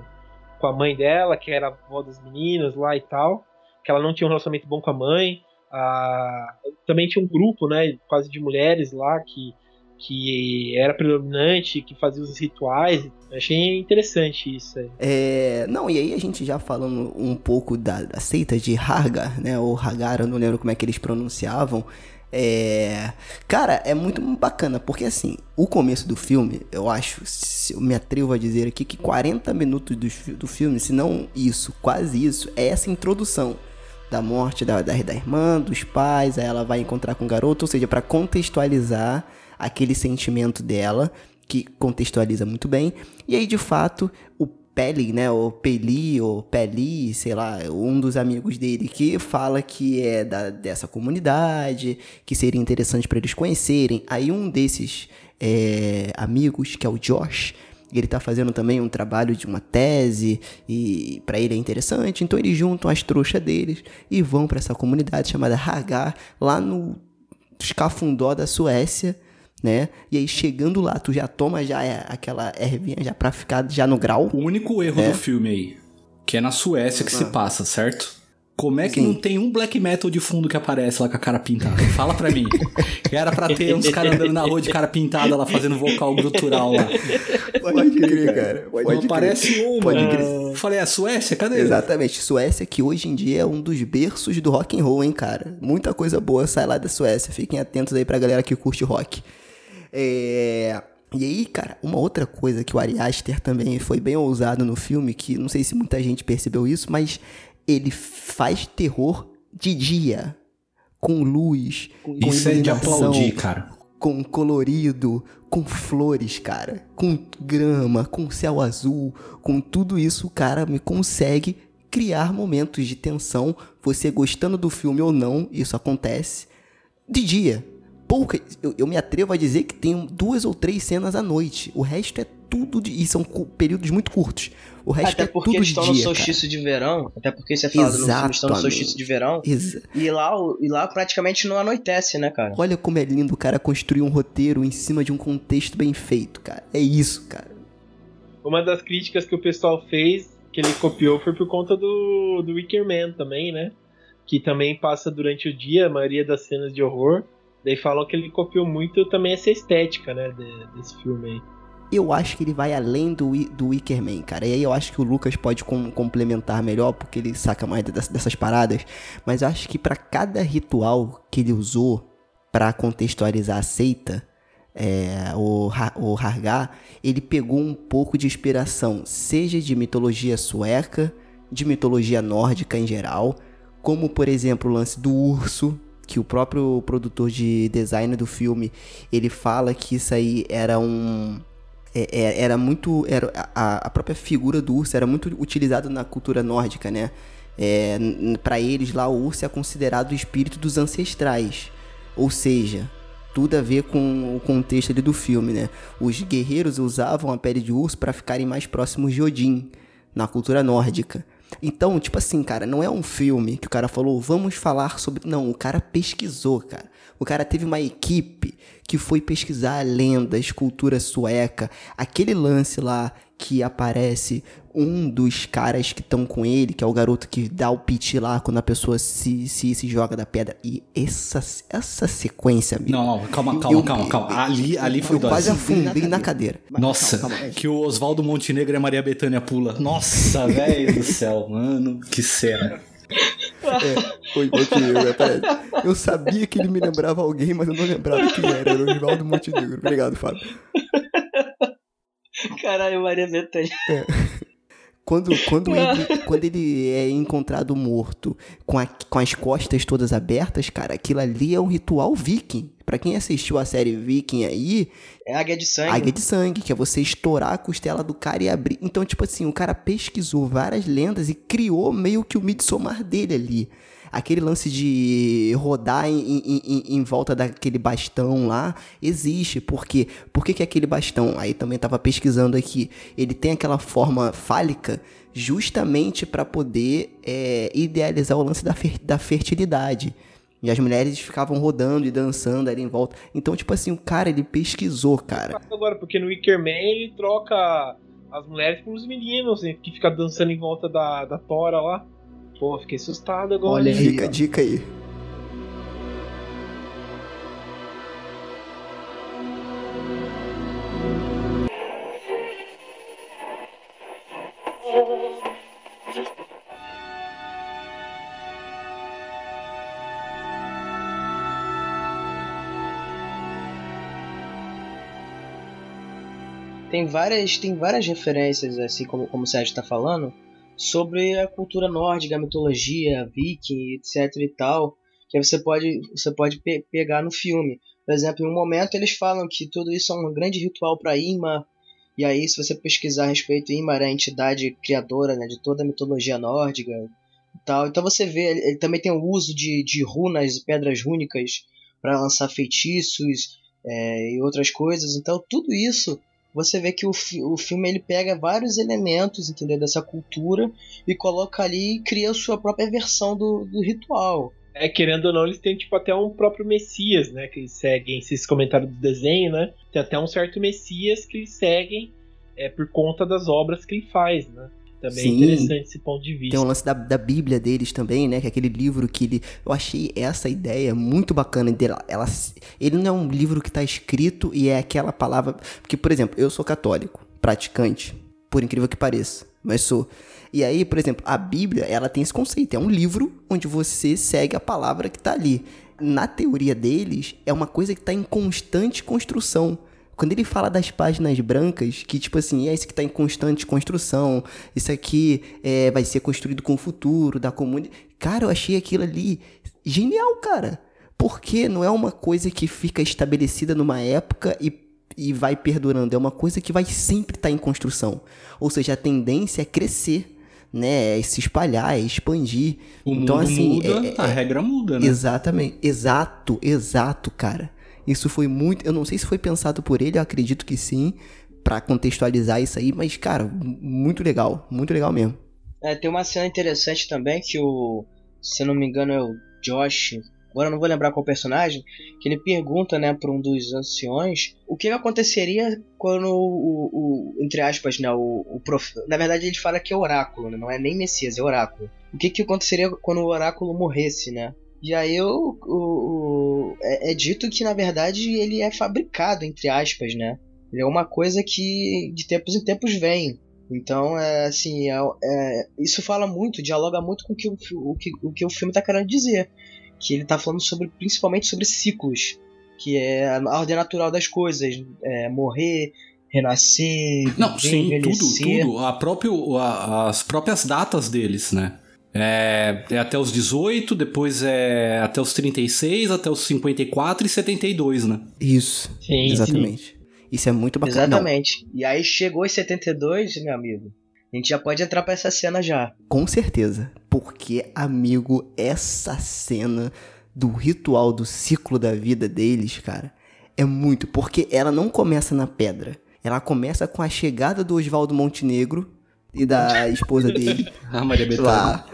com a mãe dela, que era a avó das meninas lá e tal. Que ela não tinha um relacionamento bom com a mãe. A, também tinha um grupo, né? Quase de mulheres lá que, que era predominante, que fazia os rituais. Achei interessante isso aí. É, não, e aí a gente já falando um pouco da, da seita de Hargar, né? Ou Hagar, eu não lembro como é que eles pronunciavam. É, cara, é muito bacana, porque assim, o começo do filme, eu acho, se eu me atrevo a dizer aqui que 40 minutos do, do filme, se não isso, quase isso, é essa introdução da morte da, da, da irmã, dos pais, aí ela vai encontrar com o garoto, ou seja, para contextualizar aquele sentimento dela, que contextualiza muito bem, e aí de fato o Peli, né, o Peli, ou Peli, sei lá, um dos amigos dele que fala que é da, dessa comunidade, que seria interessante para eles conhecerem. Aí um desses é, amigos, que é o Josh, ele tá fazendo também um trabalho de uma tese e para ele é interessante, então eles juntam as trouxas deles e vão para essa comunidade chamada Hagar, lá no escafundó da Suécia, né? E aí chegando lá, tu já toma já é, aquela ervinha já pra ficar já no grau. O único erro É. do filme aí, que é na Suécia que se passa, certo? Como é que Sim. não tem um black metal de fundo que aparece lá com a cara pintada? Fala pra mim. Era pra ter uns caras andando na rua de cara pintada lá, fazendo vocal grutural lá. Pode crer, cara. Pode Não aparece uma. Pode crer. Eu Falei, é Suécia? Cadê? Exatamente, Suécia que hoje em dia é um dos berços do rock and roll, hein, cara. Muita coisa boa sai lá da Suécia. Fiquem atentos aí pra galera que curte rock. É... E aí, cara, uma outra coisa que o Ari Aster também foi bem ousado no filme, que não sei se muita gente percebeu isso, mas ele faz terror de dia, com luz, com Isso é de aplaudir, cara. com colorido, com flores, cara, com grama, com céu azul, com tudo isso, o cara me consegue criar momentos de tensão, você gostando do filme ou não, isso acontece de dia. Pouca, eu, eu me atrevo a dizer que tem duas ou três cenas à noite. O resto é tudo de, e são períodos muito curtos. O resto Até é porque tudo eles estão dia, no cara. solstício de verão. Até porque você fala no filme, eles estão no solstício de verão. Exa- E lá, e lá praticamente não anoitece, né, cara? Olha como é lindo o cara construir um roteiro em cima de um contexto bem feito, cara. É isso, cara. Uma das críticas que o pessoal fez, que ele copiou, foi por conta do, do Wicker Man também, né? Que também passa durante o dia a maioria das cenas de horror. Daí falam que ele copiou muito também essa estética, né? de- desse filme aí. Eu acho que ele vai além do, do Wicker Man, cara. E aí eu acho que o Lucas pode com- complementar melhor, porque ele saca mais dessas, dessas paradas. Mas eu acho que pra cada ritual que ele usou pra contextualizar a seita, é, o, o Hargar, ele pegou um pouco de inspiração, seja de mitologia sueca, de mitologia nórdica em geral, como por exemplo o lance do urso, que o próprio produtor de design do filme, ele fala que isso aí era um é- é- era muito era a, a própria figura do urso era muito utilizada na cultura nórdica, né? É, para eles lá o urso é considerado o espírito dos ancestrais, ou seja, tudo a ver com o contexto ali do filme, né? Os guerreiros usavam a pele de urso para ficarem mais próximos de Odin na cultura nórdica. Então, tipo assim, cara, não é um filme que o cara falou, vamos falar sobre. Não, o cara pesquisou, cara. O cara teve uma equipe que foi pesquisar lendas, cultura sueca, aquele lance lá que aparece um dos caras que estão com ele, que é o garoto que dá o pit lá quando a pessoa se, se, se joga da pedra. E essa, essa sequência, amigo. Não, não, calma, calma, eu- calma, calma. Ali, ali foi Eu quase dose. afundei na cadeira. Nossa, Calma, calma. que o Oswaldo Montenegro e a Maria Bethânia pula. Nossa, (laughs) velho do céu, mano, que cena. Oi, Montenegro, peraí. Eu sabia que ele me lembrava alguém, mas eu não lembrava quem era. Era o Oswaldo Montenegro. Obrigado, Fábio. Caralho, Maria Bethânia. Quando, quando, (laughs) ele, quando ele é encontrado morto com, a- com as costas todas abertas, cara, aquilo ali é um ritual viking. Pra quem assistiu a série Viking aí, É águia de sangue. águia de sangue, que é você estourar a costela do cara e abrir. Então, tipo assim, o cara pesquisou várias lendas e criou meio que o Midsommar dele ali. Aquele lance de rodar em, em- em- em volta daquele bastão lá existe. Por quê? Por que, que aquele bastão? Aí também tava pesquisando aqui. Ele tem aquela forma fálica justamente para poder é, idealizar o lance da, fer- da fertilidade. E as mulheres ficavam rodando e dançando ali em volta. Então, tipo assim, o cara, ele pesquisou, cara. Agora, porque no Wickerman ele troca as mulheres com os meninos, né, que fica dançando em volta da, da Tora lá. Pô, fiquei assustado agora. Olha aí. Fica a dica aí. Tem várias, tem várias referências, assim como, como o Sérgio está falando, sobre a cultura nórdica, a mitologia, viking, etc e tal, que você pode, você pode pe- pegar no filme. Por exemplo, em um momento eles falam que tudo isso é um grande ritual para Imar, e aí se você pesquisar a respeito, Imar é a entidade criadora né, de toda a mitologia nórdica e tal. Então você vê, ele também tem o uso de, de runas e pedras rúnicas para lançar feitiços é, e outras coisas. Então tudo isso você vê que o, fi- o filme ele pega vários elementos entendeu, dessa cultura e coloca ali e cria a sua própria versão do, do ritual. É, querendo ou não, eles têm tipo até um próprio Messias, né? Que eles seguem, esses comentários do desenho, né? Tem até um certo Messias que eles seguem é, por conta das obras que ele faz, né? Também Sim. é interessante esse ponto de vista. Tem um lance da, da Bíblia deles também, né? Que é aquele livro que ele. Eu achei essa ideia muito bacana dela. Ela, ele não é um livro que tá escrito e é aquela palavra. Porque, por exemplo, eu sou católico, praticante, por incrível que pareça, mas sou. E aí, por exemplo, a Bíblia, ela tem esse conceito. É um livro onde você segue a palavra que tá ali. Na teoria deles, é uma coisa que tá em constante construção. Quando ele fala das páginas brancas, que tipo assim, é isso que tá em constante construção, isso aqui é, vai ser construído com o futuro da comunidade. Cara, eu achei aquilo ali genial, cara. Porque não é uma coisa que fica estabelecida numa época e, e vai perdurando, é uma coisa que vai sempre estar em construção. Ou seja, a tendência é crescer, né? É se espalhar, é expandir. O então, mundo assim, muda, é- a regra muda, né? Exatamente. Exato, exato, cara. Isso foi muito. Eu não sei se foi pensado por ele, eu acredito que sim, Pra contextualizar isso aí, mas, cara, muito legal. Muito legal mesmo. É, tem uma cena interessante também que o, se não me engano, é o Josh. Agora eu não vou lembrar qual personagem, que ele pergunta, né, para um dos anciões o que aconteceria quando o- o- entre aspas, né, o, o prof... na verdade ele fala que é oráculo, né, não é nem Messias, é oráculo. O que que aconteceria quando o oráculo morresse, né? E aí o, o- o- é, é dito que na verdade ele é fabricado, entre aspas, né? Ele é uma coisa que de tempos em tempos vem. Então, é assim, é, é- isso fala muito, dialoga muito com o que o, o que, o que o filme está querendo dizer. Que ele está falando sobre, principalmente sobre ciclos, que é a ordem natural das coisas, é, morrer, renascer, Não, viver, sim, tudo, envelhecer. tudo. A próprio, a- as próprias datas deles, né? É, é até os 18, depois é até os 36, até os 54 e 72, né? Isso. Sim, exatamente. Isso é muito bacana. Exatamente. E aí chegou em 72, meu amigo. A gente já pode entrar pra essa cena já. Com certeza. Porque, amigo, essa cena do ritual do ciclo da vida deles, cara, é muito. Porque ela não começa na pedra. Ela começa com a chegada do Oswaldo Montenegro e da esposa dele (laughs) A Maria Bethânia. lá.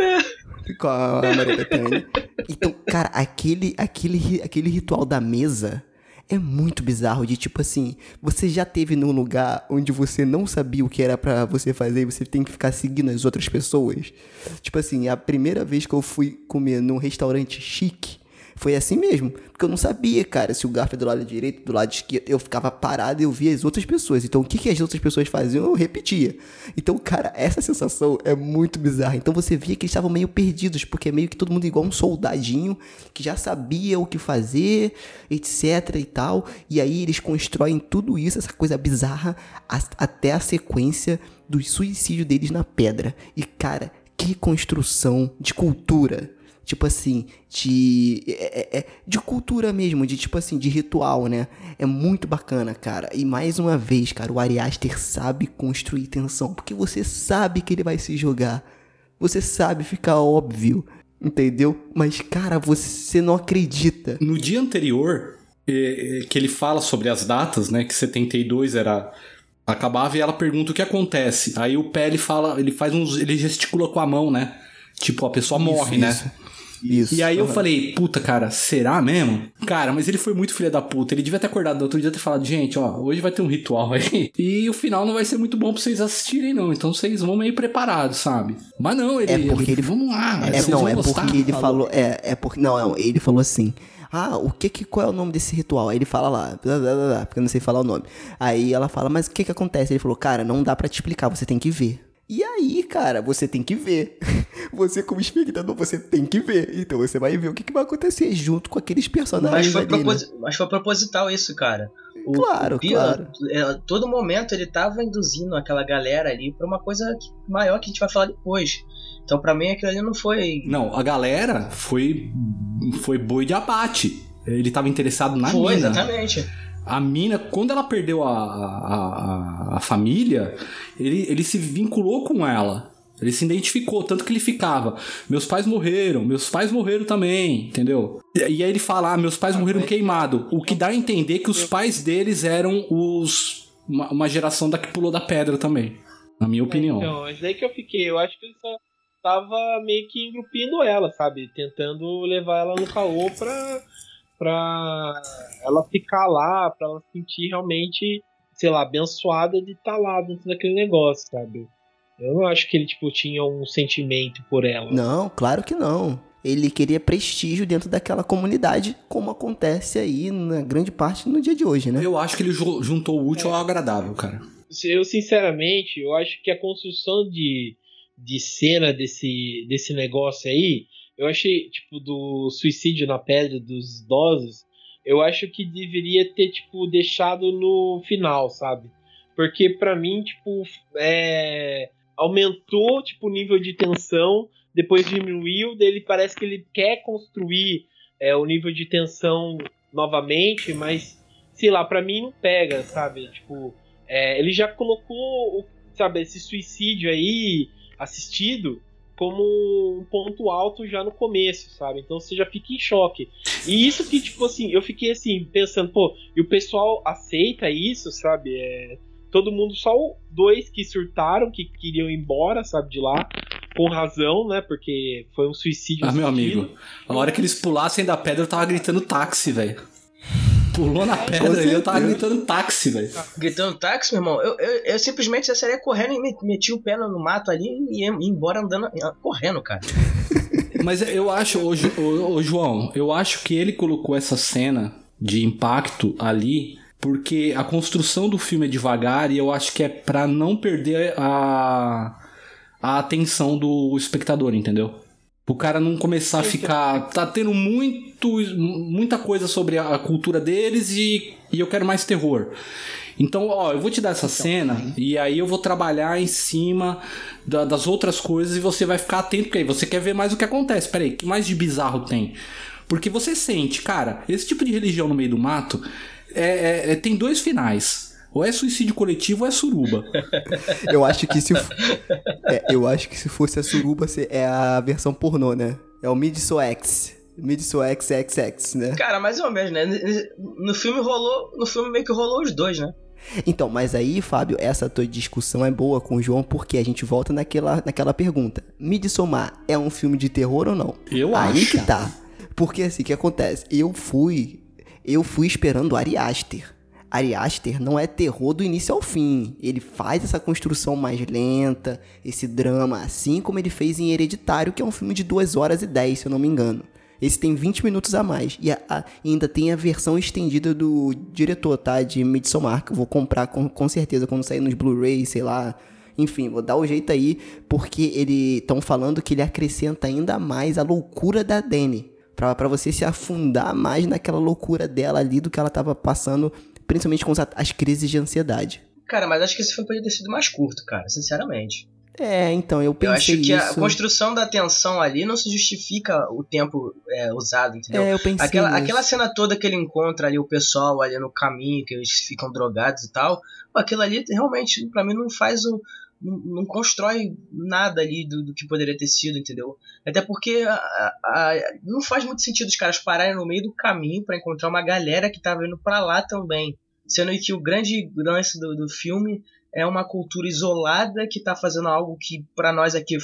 Com a Maria Bethânia. Então, cara, aquele, aquele, aquele ritual da mesa é muito bizarro. De tipo assim, você já teve num lugar onde você não sabia o que era pra você fazer e você tem que ficar seguindo as outras pessoas? Tipo assim, a primeira vez que eu fui comer num restaurante chique Foi assim mesmo. Porque eu não sabia, cara, se o garfo é do lado direito, do lado esquerdo. Eu ficava parado e eu via as outras pessoas. Então, o que, que as outras pessoas faziam, eu repetia. Então, cara, essa sensação é muito bizarra. Então, você via que eles estavam meio perdidos, porque é meio que todo mundo igual um soldadinho que já sabia o que fazer, etc e tal. E aí, eles constroem tudo isso, essa coisa bizarra, até a sequência do suicídio deles na pedra. E, cara, que construção de cultura. Tipo assim, de. é- é- é- de cultura mesmo, de tipo assim, de ritual, né? É muito bacana, cara. E mais uma vez, cara, o Ari Aster sabe construir tensão, porque você sabe que ele vai se jogar. Você sabe ficar óbvio, entendeu? Mas, cara, você não acredita. No dia anterior, eh, eh, que ele fala sobre as datas, né? Que 72 era. Acabava e ela pergunta o que acontece. Aí o pé ele fala, ele faz uns. ele gesticula com a mão, né? Tipo, a pessoa morre, né? isso. Isso. E aí eu falei, puta, cara, será mesmo? Cara, mas ele foi muito filho da puta. Ele devia ter acordado no outro dia e ter falado, gente, ó, hoje vai ter um ritual aí. (laughs) E o final não vai ser muito bom pra vocês assistirem, não. Então vocês vão meio preparados, sabe? Mas não, ele. É porque ele- Vamos lá, É, não, é gostar. porque ele falou. É, é porque. Não, não, ele falou assim. Ah, o que que. Qual é o nome desse ritual? Aí ele fala lá, blá, blá, blá, blá, porque eu não sei falar o nome. Aí ela fala, mas o que que acontece? Ele falou, cara, não dá pra te explicar, você tem que ver. E aí, cara, você tem que ver. (laughs) Você, como espectador, você tem que ver. Então você vai ver o que, que vai acontecer junto com aqueles Mas personagens foi, ali, né? proposi- mas foi proposital isso, cara. O, Claro, o Pio, claro. é, todo momento ele tava induzindo aquela galera ali pra uma coisa maior que a gente vai falar depois. Então, pra mim, aquilo ali não foi. Não, a galera foi. Foi boi de abate. Ele tava interessado na foi, mina. exatamente. A mina, quando ela perdeu a, a, a, a família, ele, ele se vinculou com ela. Ele se identificou, tanto que ele ficava. Meus pais morreram, meus pais morreram também, entendeu? E aí ele fala, ah, meus pais morreram queimados. O que dá a entender que os pais deles eram os. Uma, uma geração da que pulou da pedra também. Na minha opinião. Então, mas daí que eu fiquei, eu acho que ele só tava meio que engrupindo ela, sabe? Tentando levar ela no caô pra, pra ela ficar lá, pra ela se sentir realmente, sei lá, abençoada de estar lá dentro daquele negócio, sabe? Eu não acho que ele, tipo, tinha um sentimento por ela. Não, claro que não. Ele queria prestígio dentro daquela comunidade, como acontece aí na grande parte no dia de hoje, né? Eu acho que ele ju- juntou o útil ao agradável, cara. Eu, sinceramente, eu acho que a construção de, de cena desse, desse negócio aí, eu achei, tipo, do suicídio na pedra dos idosos, eu acho que deveria ter, tipo, deixado no final, sabe? Porque pra mim, tipo, é, aumentou, tipo, o nível de tensão, depois diminuiu, daí ele parece que ele quer construir é, o nível de tensão novamente, mas, sei lá, pra mim não pega, sabe? Tipo, é, ele já colocou, sabe, esse suicídio aí assistido como um ponto alto já no começo, sabe? Então você já fica em choque. E isso que, tipo assim, eu fiquei assim, pensando, pô, e o pessoal aceita isso, sabe? É, todo mundo, só dois que surtaram, que queriam ir embora, sabe, de lá, com razão, né? Porque foi um suicídio. Ah, meu amigo. A hora que eles pulassem da pedra, eu tava gritando táxi, velho. Pulou na pedra e eu tava gritando táxi, velho. Gritando táxi, meu irmão, eu, eu, eu simplesmente já saía correndo e me- meti o pé no mato ali e ia, embora andando, correndo, cara. (laughs) Mas eu acho, ô, ô, ô, João, eu acho que ele colocou essa cena de impacto ali porque a construção do filme é devagar e eu acho que é pra não perder a, a atenção do espectador, entendeu? O cara não começar a ficar. Tá tendo muito, muita coisa sobre a cultura deles e, e eu quero mais terror. Então, ó, eu vou te dar essa cena e aí eu vou trabalhar em cima da- das outras coisas e você vai ficar atento, porque aí você quer ver mais o que acontece. Peraí, o que mais de bizarro tem? Porque você sente, cara, esse tipo de religião no meio do mato é- é- é- tem dois finais. Ou é suicídio coletivo ou é suruba. (laughs) Eu acho que se. é, eu acho que se fosse a suruba, é a versão pornô, né? É o Midso X. Midso XXX, né? Cara, mais ou menos, né? No filme rolou. No filme meio que rolou os dois, né? Então, mas aí, Fábio, essa tua discussão é boa com o João porque a gente volta naquela, naquela pergunta. Midsommar é um filme de terror ou não? Eu aí acho. que tá. Porque assim, o que acontece? Eu fui. Eu fui esperando Ari Aster. Ari Aster não é terror do início ao fim. Ele faz essa construção mais lenta, esse drama, assim como ele fez em Hereditário, que é um filme de 2 horas e 10, se eu não me engano. Esse tem 20 minutos a mais. E a- a- ainda tem a versão estendida do diretor, tá? De Midsommar, que eu vou comprar com, com certeza quando sair nos Blu-ray, sei lá. Enfim, vou dar o jeito aí, porque ele estão falando que ele acrescenta ainda mais a loucura da Dani. Pra você se afundar mais naquela loucura dela ali do que ela tava passando, principalmente com as crises de ansiedade. Cara, mas acho que esse filme podia ter sido mais curto, cara, sinceramente. É, então, eu pensei eu acho que a isso. construção da tensão ali não se justifica o tempo é, usado, entendeu? É, eu pensei Aquela, nisso. aquela cena toda que ele encontra ali o pessoal ali no caminho, que eles ficam drogados e tal, aquilo ali realmente, pra mim, não faz um. Não, constrói nada ali do, do que poderia ter sido, entendeu? Até porque a- a- não faz muito sentido os caras pararem no meio do caminho pra encontrar uma galera que tava indo pra lá também. Sendo que o grande lance do, do filme é uma cultura isolada que tá fazendo algo que pra nós aqui,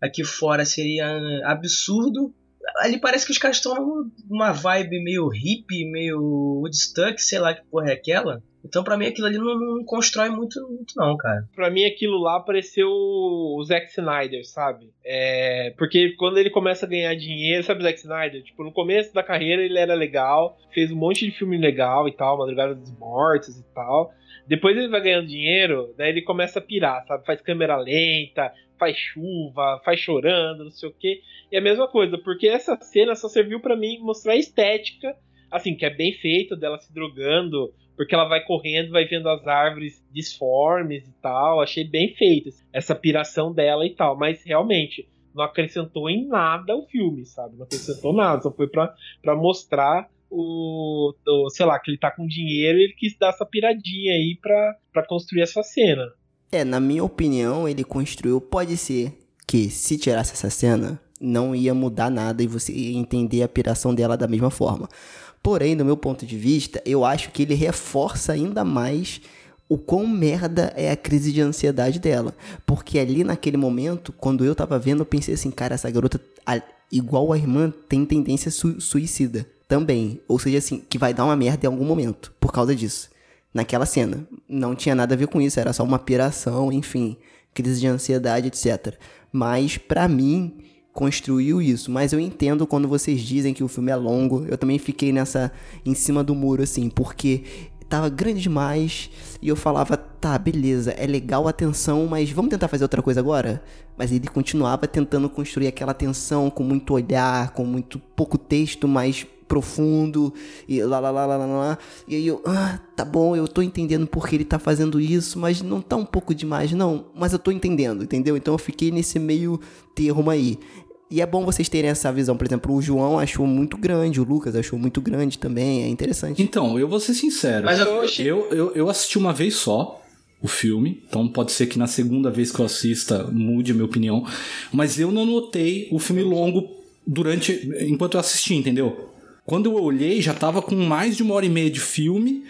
aqui fora seria absurdo. Ali parece que os caras estão numa vibe meio hippie, meio Woodstock, sei lá que porra é aquela. Então pra mim aquilo ali não, não constrói muito, muito não, cara. Pra mim aquilo lá pareceu o Zack Snyder, sabe? É, porque quando ele começa a ganhar dinheiro, sabe o Zack Snyder? Tipo, no começo da carreira ele era legal, fez um monte de filme legal e tal, Madrugada dos Mortos e tal. Depois ele vai ganhando dinheiro, daí ele começa a pirar, sabe? Faz câmera lenta, faz chuva, faz chorando, não sei o quê. E a mesma coisa, porque essa cena só serviu pra mim mostrar a estética, assim, que é bem feita dela se drogando, porque ela vai correndo, vai vendo as árvores disformes e tal. Achei bem feita essa piração dela e tal, mas realmente não acrescentou em nada o filme, sabe? Não acrescentou nada, só foi pra, pra mostrar o, o, sei lá, que ele tá com dinheiro e ele quis dar essa piradinha aí pra, pra construir essa cena. É, na minha opinião, ele construiu. Pode ser que se tirasse essa cena, não ia mudar nada e você ia entender a piração dela da mesma forma. Porém, do meu ponto de vista, eu acho que ele reforça ainda mais o quão merda é a crise de ansiedade dela. Porque ali naquele momento, quando eu tava vendo, eu pensei assim, cara, essa garota, igual a irmã, tem tendência su- suicida também. Ou seja, assim, que vai dar uma merda em algum momento por causa disso. Naquela cena. Não tinha nada a ver com isso, era só uma piração, enfim, crise de ansiedade, etc. Mas, pra mim, construiu isso. Mas eu entendo quando vocês dizem que o filme é longo. Eu também fiquei nessa, em cima do muro, assim, porque tava grande demais e eu falava, tá, beleza, é legal a tensão, mas vamos tentar fazer outra coisa agora? Mas ele continuava tentando construir aquela tensão com muito olhar, com muito pouco texto, mas profundo e lá lá lá lá lá lá. E aí eu, ah, tá bom, eu tô entendendo porque ele tá fazendo isso, mas não tá um pouco demais, não. Mas eu tô entendendo, entendeu? Então eu fiquei nesse meio termo aí. E é bom vocês terem essa visão. Por exemplo, o João achou muito grande, o Lucas achou muito grande também. É interessante. Então, eu vou ser sincero. Mas eu- eu, eu, eu assisti uma vez só o filme, então pode ser que na segunda vez que eu assista mude a minha opinião, mas eu não notei o filme longo durante enquanto eu assisti, entendeu? Quando eu olhei, já tava com mais de uma hora e meia de filme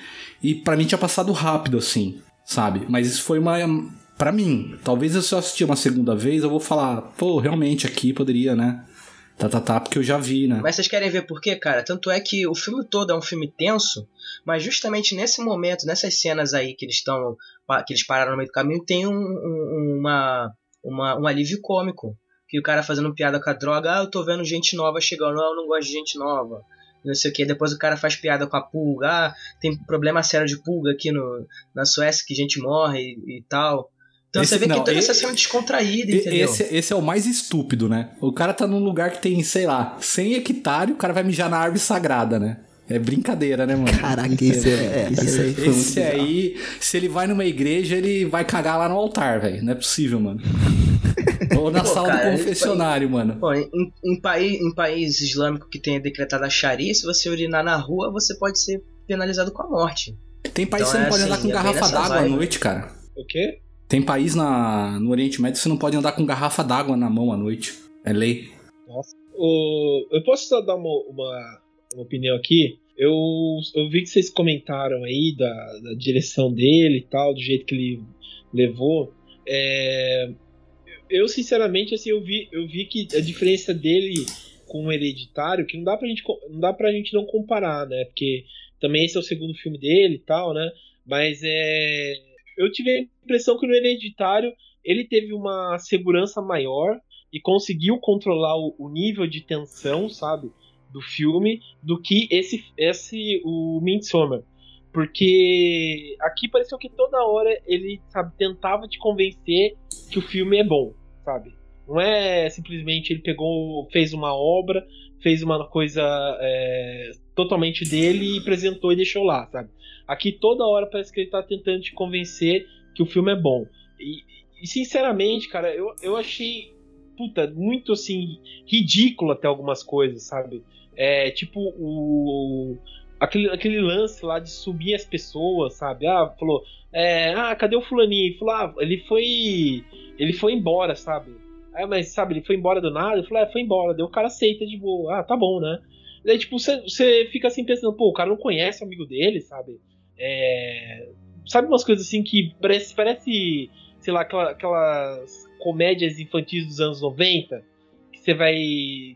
e pra mim tinha passado rápido assim, sabe? Mas isso foi uma Pra mim, talvez se eu assistir uma segunda vez, eu vou falar, pô, realmente aqui poderia, né? Tá, tá, tá, porque eu já vi, né? Mas vocês querem ver por quê, cara? Tanto é que o filme todo é um filme tenso, mas justamente nesse momento, nessas cenas aí que eles estão. que eles pararam no meio do caminho, tem um, um- uma, uma- um alívio cômico. Que o cara fazendo piada com a droga, ah, eu tô vendo gente nova chegando, não, eu não gosto de gente nova. Não sei o que, depois o cara faz piada com a pulga, ah, tem problema sério de pulga aqui no, na Suécia que gente morre e, e tal. Então Esse- você vê não, que toda essa esse- cena descontraída, E- entendeu? Esse, esse é o mais estúpido, né? O cara tá num lugar que tem, sei lá, 100 hectares, o cara vai mijar na árvore sagrada, né? É brincadeira, né, mano? Caraca, isso é, é, isso aí foi muito Esse aí, se ele vai numa igreja, ele vai cagar lá no altar, velho. Não é possível, mano. (laughs) Ou na Pô, sala cara, do confessionário, mano. Bom, em, em, país, em país islâmico que tenha decretado a Sharia, se você urinar na rua, você pode ser penalizado com a morte. Tem país Então que você não é pode assim, andar com é garrafa d'água à noite, cara. O quê? Tem país na, no Oriente Médio que você não pode andar com garrafa d'água na mão à noite. É lei. O, eu posso dar uma, uma, uma opinião aqui? Eu, eu vi que vocês comentaram aí da, da direção dele e tal, do jeito que ele levou. É, eu, sinceramente, assim, eu vi, eu vi que a diferença dele com o Hereditário, que não dá pra gente, não dá pra gente não comparar, né? Porque também esse é o segundo filme dele e tal, né? Mas é, eu tive a impressão que no Hereditário ele teve uma segurança maior e conseguiu controlar o, o nível de tensão, sabe? do filme do que esse, esse o Midsommar. Porque aqui pareceu que toda hora ele, sabe, tentava te convencer que o filme é bom, sabe? Não é simplesmente ele pegou, fez uma obra, fez uma coisa é, totalmente dele e apresentou e deixou lá, sabe? Aqui toda hora parece que ele tá tentando te convencer que o filme é bom. E, e sinceramente, cara, eu, eu achei puta, muito assim, ridículo até algumas coisas, sabe? É tipo o. Aquele, aquele lance lá de subir as pessoas, sabe? Ah, falou. É, ah, cadê o fulaninho? Falou, ah, ele foi. Ele foi embora, sabe? Ah, mas sabe, ele foi embora do nada? Ele falou, é, foi embora. Daí o cara aceita de boa. Ah, tá bom, né? Daí, tipo, você fica assim pensando, pô, o cara não conhece o amigo dele, sabe? É, sabe umas coisas assim que parece, parece sei lá, aquela, aquelas comédias infantis dos anos 90, que você vai.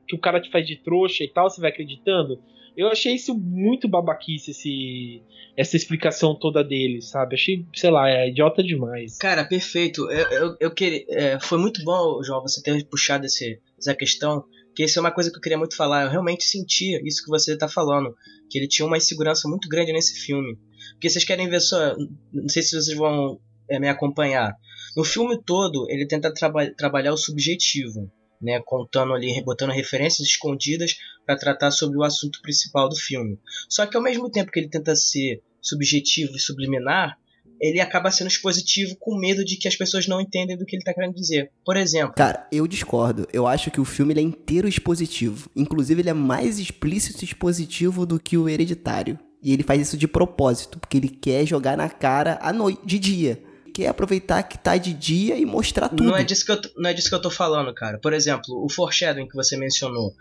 que o cara te faz de trouxa e tal, você vai acreditando. Eu achei isso muito babaquice, esse, essa explicação toda dele, sabe? Achei, sei lá, é idiota demais. Cara, perfeito. Eu, eu, eu queria. É, foi muito bom, João, você ter puxado esse, essa questão. Que isso é uma coisa que eu queria muito falar. Eu realmente sentia isso que você está falando. Que ele tinha uma insegurança muito grande nesse filme. Porque vocês querem ver só. Não sei se vocês vão é, me acompanhar. No filme todo, ele tenta traba trabalhar o subjetivo, né, contando ali, botando referências escondidas para tratar sobre o assunto principal do filme. Só que ao mesmo tempo que ele tenta ser subjetivo e subliminar, ele acaba sendo expositivo com medo de que as pessoas não entendem do que ele está querendo dizer. Por exemplo. Cara, eu discordo. Eu acho que o filme é inteiro expositivo. Inclusive, ele é mais explícito e expositivo do que o hereditário. E ele faz isso de propósito, porque ele quer jogar na cara à noite, de dia quer aproveitar que tá de dia e mostrar tudo. Não é disso que eu, não é disso que eu tô falando, cara. Por exemplo, o foreshadowing que você mencionou.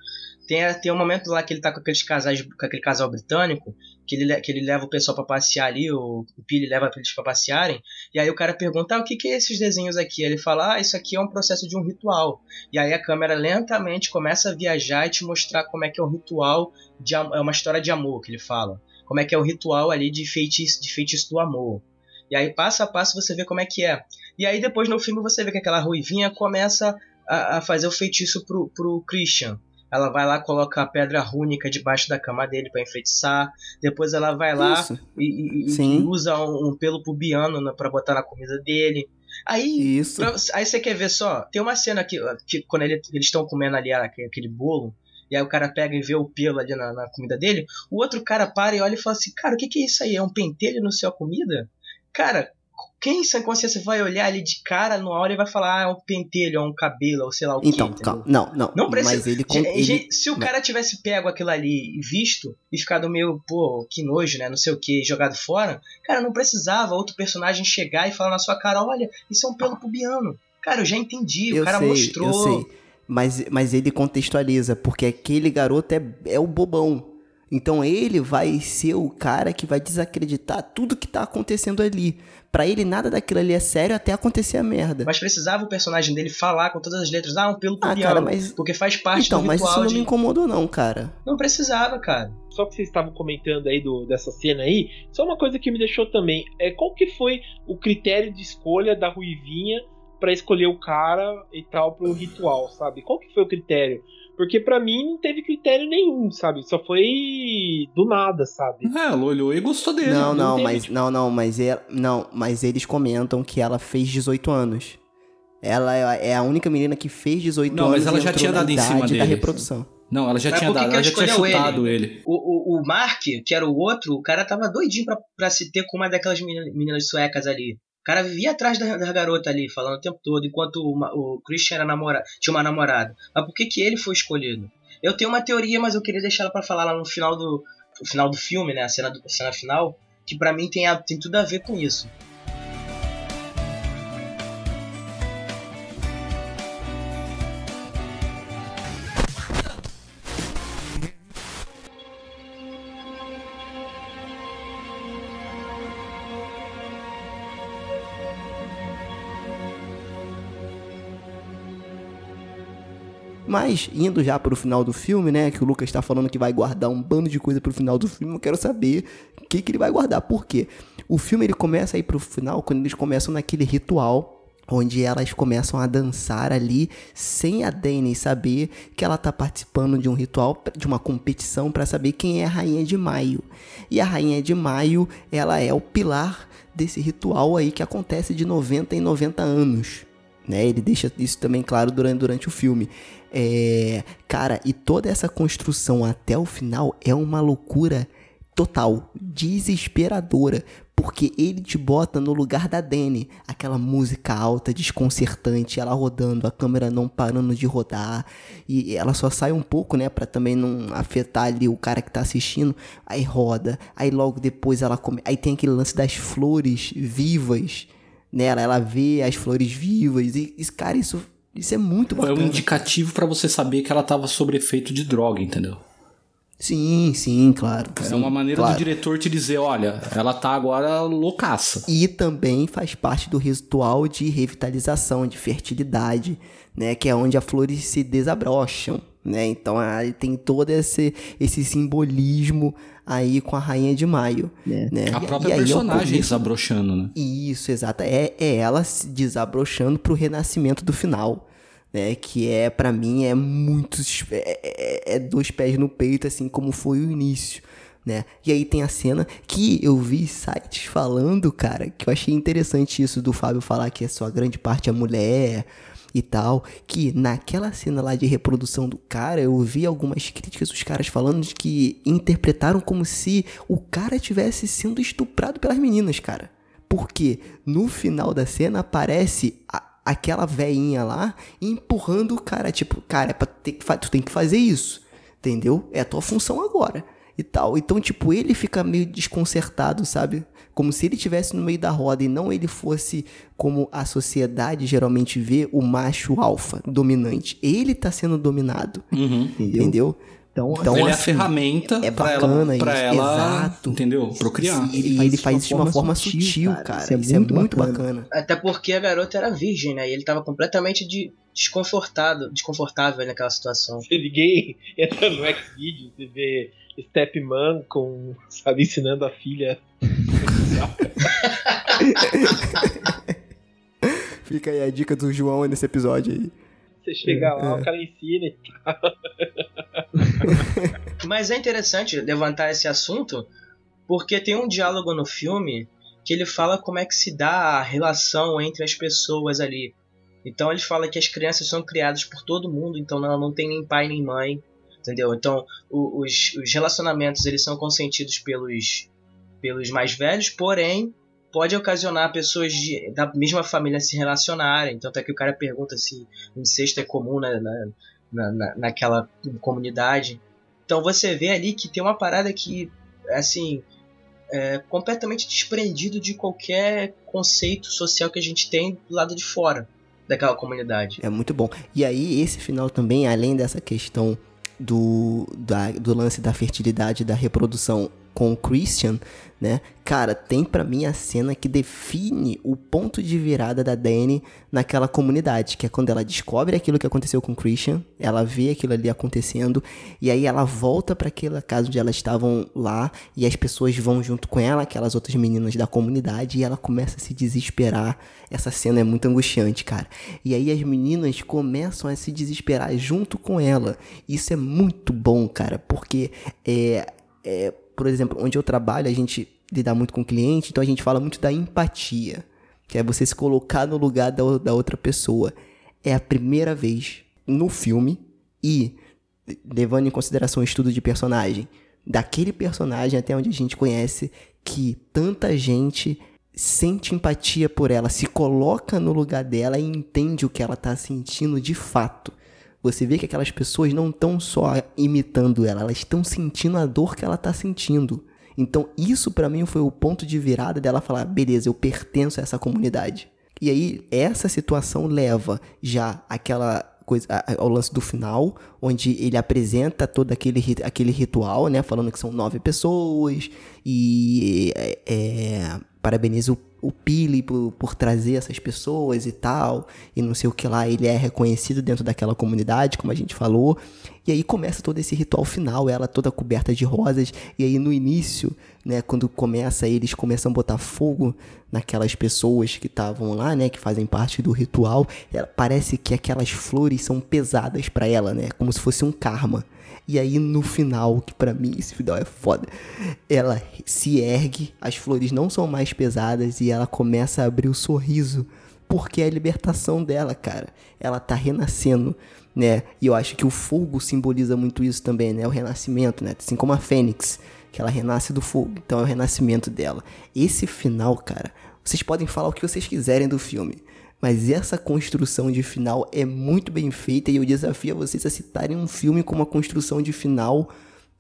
Tem, tem um momento lá que ele tá com aqueles casais, com aquele casal britânico, que ele, que ele leva o pessoal para passear ali, o, o Pili leva eles para passearem, e aí o cara pergunta, ah, o que, que é esses desenhos aqui? Ele fala, ah, isso aqui é um processo de um ritual. E aí a câmera lentamente começa a viajar e te mostrar como é que é um ritual, de, é uma história de amor que ele fala. Como é que é o ritual ali de feitiço, de feitiço do amor. E aí, passo a passo, você vê como é que é. E aí, depois no filme, você vê que aquela ruivinha começa a, a fazer o feitiço pro, pro Christian. Ela vai lá, coloca a pedra rúnica debaixo da cama dele para enfeitiçar. Depois ela vai lá e, e, e, usa um, um pelo pubiano para botar na comida dele. Aí, Isso. Pra, aí você quer ver só? Tem uma cena que, que quando ele, eles estão comendo ali aquele bolo, e aí o cara pega e vê o pelo ali na, na, comida dele, o outro cara para e olha e fala assim, cara, o que, que é isso aí? É um pentelho no sua comida? Cara, quem em sã consciência vai olhar ali de cara numa hora e vai falar, ah, é um pentelho, é um cabelo, ou sei lá o então, que. Calma. Não, não. Não precisa. Mas ele, ele... Se o cara tivesse pego aquilo ali e visto e ficado meio, pô, que nojo, né? Não sei o que, jogado fora, cara, não precisava outro personagem chegar e falar na sua cara, olha, isso é um pelo pubiano. Cara, eu já entendi, eu o cara sei, mostrou. Eu sei. Mas, mas ele contextualiza, porque aquele garoto é, é o bobão. Então ele vai ser o cara que vai desacreditar tudo que tá acontecendo ali. Para ele nada daquilo ali é sério até acontecer a merda. Mas precisava o personagem dele falar com todas as letras, ah, um pelo ah, cara, mas... porque faz parte então, do ritual mas isso não me incomodou não, cara. Não precisava, cara. Só que vocês estavam comentando aí do, dessa cena aí, só uma coisa que me deixou também, é qual que foi o critério de escolha da Ruivinha para escolher o cara e tal pro ritual, sabe? Qual que foi o critério? Porque para mim não teve critério nenhum, sabe? Só foi do nada, sabe? É, ela olhou e gostou dele. Não, não, não mas tipo... não, não, mas é, não, mas eles comentam que ela fez 18 anos. Ela é, é a única menina que fez 18 não, anos. Não, mas ela já tinha dado em cima dele. da reprodução. Não, ela já mas tinha dado, ela já tinha chutado ele. ele. O, o, o Mark, que era o outro, o cara tava doidinho pra, pra se ter com uma daquelas meninas suecas ali cara vivia atrás da, da garota ali, falando o tempo todo, enquanto o, o Christian era namora, tinha uma namorada. Mas por que, que ele foi escolhido? Eu tenho uma teoria, mas eu queria deixar ela para falar lá no final do, no final do filme, né? A cena, do, a cena final, que para mim tem, a, tem tudo a ver com isso. Mas, indo já pro final do filme, né? Que o Lucas tá falando que vai guardar um bando de coisa pro final do filme. Eu quero saber o que, que ele vai guardar. Por quê? O filme ele começa aí pro final quando eles começam naquele ritual onde elas começam a dançar ali sem a Dani saber que ela tá participando de um ritual, de uma competição para saber quem é a rainha de Maio. E a rainha de Maio, ela é o pilar desse ritual aí que acontece de 90 em 90 anos. Né? Ele deixa isso também claro durante, durante o filme. É, cara, e toda essa construção até o final é uma loucura total, desesperadora, porque ele te bota no lugar da Dani, aquela música alta, desconcertante, ela rodando, a câmera não parando de rodar, e ela só sai um pouco, né, para também não afetar ali o cara que tá assistindo, aí roda, aí logo depois ela come... aí tem aquele lance das flores vivas, né, ela, ela vê as flores vivas, e, e cara, isso, isso é muito bacana. É um indicativo para você saber que ela tava sob efeito de droga, entendeu? Sim, sim, claro. É sim, uma maneira claro. do diretor te dizer, olha, ela tá agora loucaça. E também faz parte do ritual de revitalização, de fertilidade, né? Que é onde as flores se desabrocham, né? Então aí tem todo esse, esse simbolismo aí com a Rainha de Maio, É. né? A própria e aí personagem desabrochando, né? Isso, exato. É, é ela se desabrochando pro renascimento do final. Né, que é, pra mim, é muito. É, é- é dois pés no peito, assim como foi o início. Né? E aí tem a cena que eu vi sites falando, cara, que eu achei interessante isso do Fábio falar que a sua grande parte é mulher e tal. Que naquela cena lá de reprodução do cara, eu vi algumas críticas dos caras falando de que interpretaram como se o cara tivesse sendo estuprado pelas meninas, cara. Porque no final da cena aparece a- aquela veinha lá empurrando o cara, tipo, cara, é pra ter tu tem que fazer isso, entendeu? É a tua função agora e tal. Então, tipo, ele fica meio desconcertado, sabe? Como se ele estivesse no meio da roda e não ele fosse como a sociedade geralmente vê o macho alfa dominante. Ele tá sendo dominado, Uhum. entendeu? Então, Então, ele é a assim, ferramenta é pra bacana ela, pra isso, ela exato. entendeu? Procriar. Sim, ele, ele faz isso de uma forma sutil, cara. Isso é muito, bacana. Até porque a garota era virgem, né? E ele tava completamente de desconfortado, desconfortável naquela situação. Se ninguém entra no Xvideos e vê Stepman com, sabe, ensinando a filha. (laughs) Fica aí a dica do João nesse episódio aí. Você chega lá, o cara ensina e (laughs) Mas é interessante levantar esse assunto porque tem um diálogo no filme que ele fala como é que se dá a relação entre as pessoas ali. Então ele fala que as crianças são criadas por todo mundo, então ela não tem nem pai nem mãe, entendeu? Então o- os, os relacionamentos eles são consentidos pelos, pelos mais velhos, porém pode ocasionar pessoas de- da mesma família se relacionarem. Tanto é que o cara pergunta se incesto é comum na, na, na, na- naquela comunidade. Então você vê ali que tem uma parada que, assim, é completamente desprendido de qualquer conceito social que a gente tem do lado de fora daquela comunidade. É muito bom. E aí, esse final também, além dessa questão do, da- do lance da fertilidade da reprodução com o Christian, né? Cara, tem pra mim a cena que define o ponto de virada da Dani naquela comunidade, que é quando ela descobre aquilo que aconteceu com o Christian, ela vê aquilo ali acontecendo, e aí ela volta pra aquela casa onde elas estavam lá, e as pessoas vão junto com ela, aquelas outras meninas da comunidade, e ela começa a se desesperar. Essa cena é muito angustiante, cara. E aí as meninas começam a se desesperar junto com ela. Isso é muito bom, cara, porque é, é, por exemplo, onde eu trabalho, a gente lida muito com o cliente, então a gente fala muito da empatia, que é você se colocar no lugar da, da outra pessoa. É a primeira vez no filme e levando em consideração o estudo de personagem, daquele personagem até onde a gente conhece que tanta gente sente empatia por ela, se coloca no lugar dela e entende o que ela tá sentindo de fato. Você vê que aquelas pessoas não estão só imitando ela, elas estão sentindo a dor que ela tá sentindo. Então, isso pra mim foi o ponto de virada dela falar: beleza, eu pertenço a essa comunidade. E aí, essa situação leva já aquela coisa ao lance do final, onde ele apresenta todo aquele, aquele ritual, né? Falando que são nove pessoas e é, é, parabeniza o, o Pili por, por trazer essas pessoas e tal, e não sei o que lá, ele é reconhecido dentro daquela comunidade, como a gente falou. E aí começa todo esse ritual final, ela toda coberta de rosas, e aí no início, né, quando começa, eles começam a botar fogo naquelas pessoas que estavam lá, né, que fazem parte do ritual, ela, parece que aquelas flores são pesadas para ela, né, como se fosse um karma. E aí no final, que para mim esse final é foda, ela se ergue, as flores não são mais pesadas e ela começa a abrir o sorriso, porque é a libertação dela, cara. Ela tá renascendo, né? E eu acho que o fogo simboliza muito isso também, né? O renascimento, né? Assim como a fênix, que ela renasce do fogo. Então é o renascimento dela. Esse final, cara, vocês podem falar o que vocês quiserem do filme. Mas essa construção de final é muito bem feita e eu desafio a vocês a citarem um filme com uma construção de final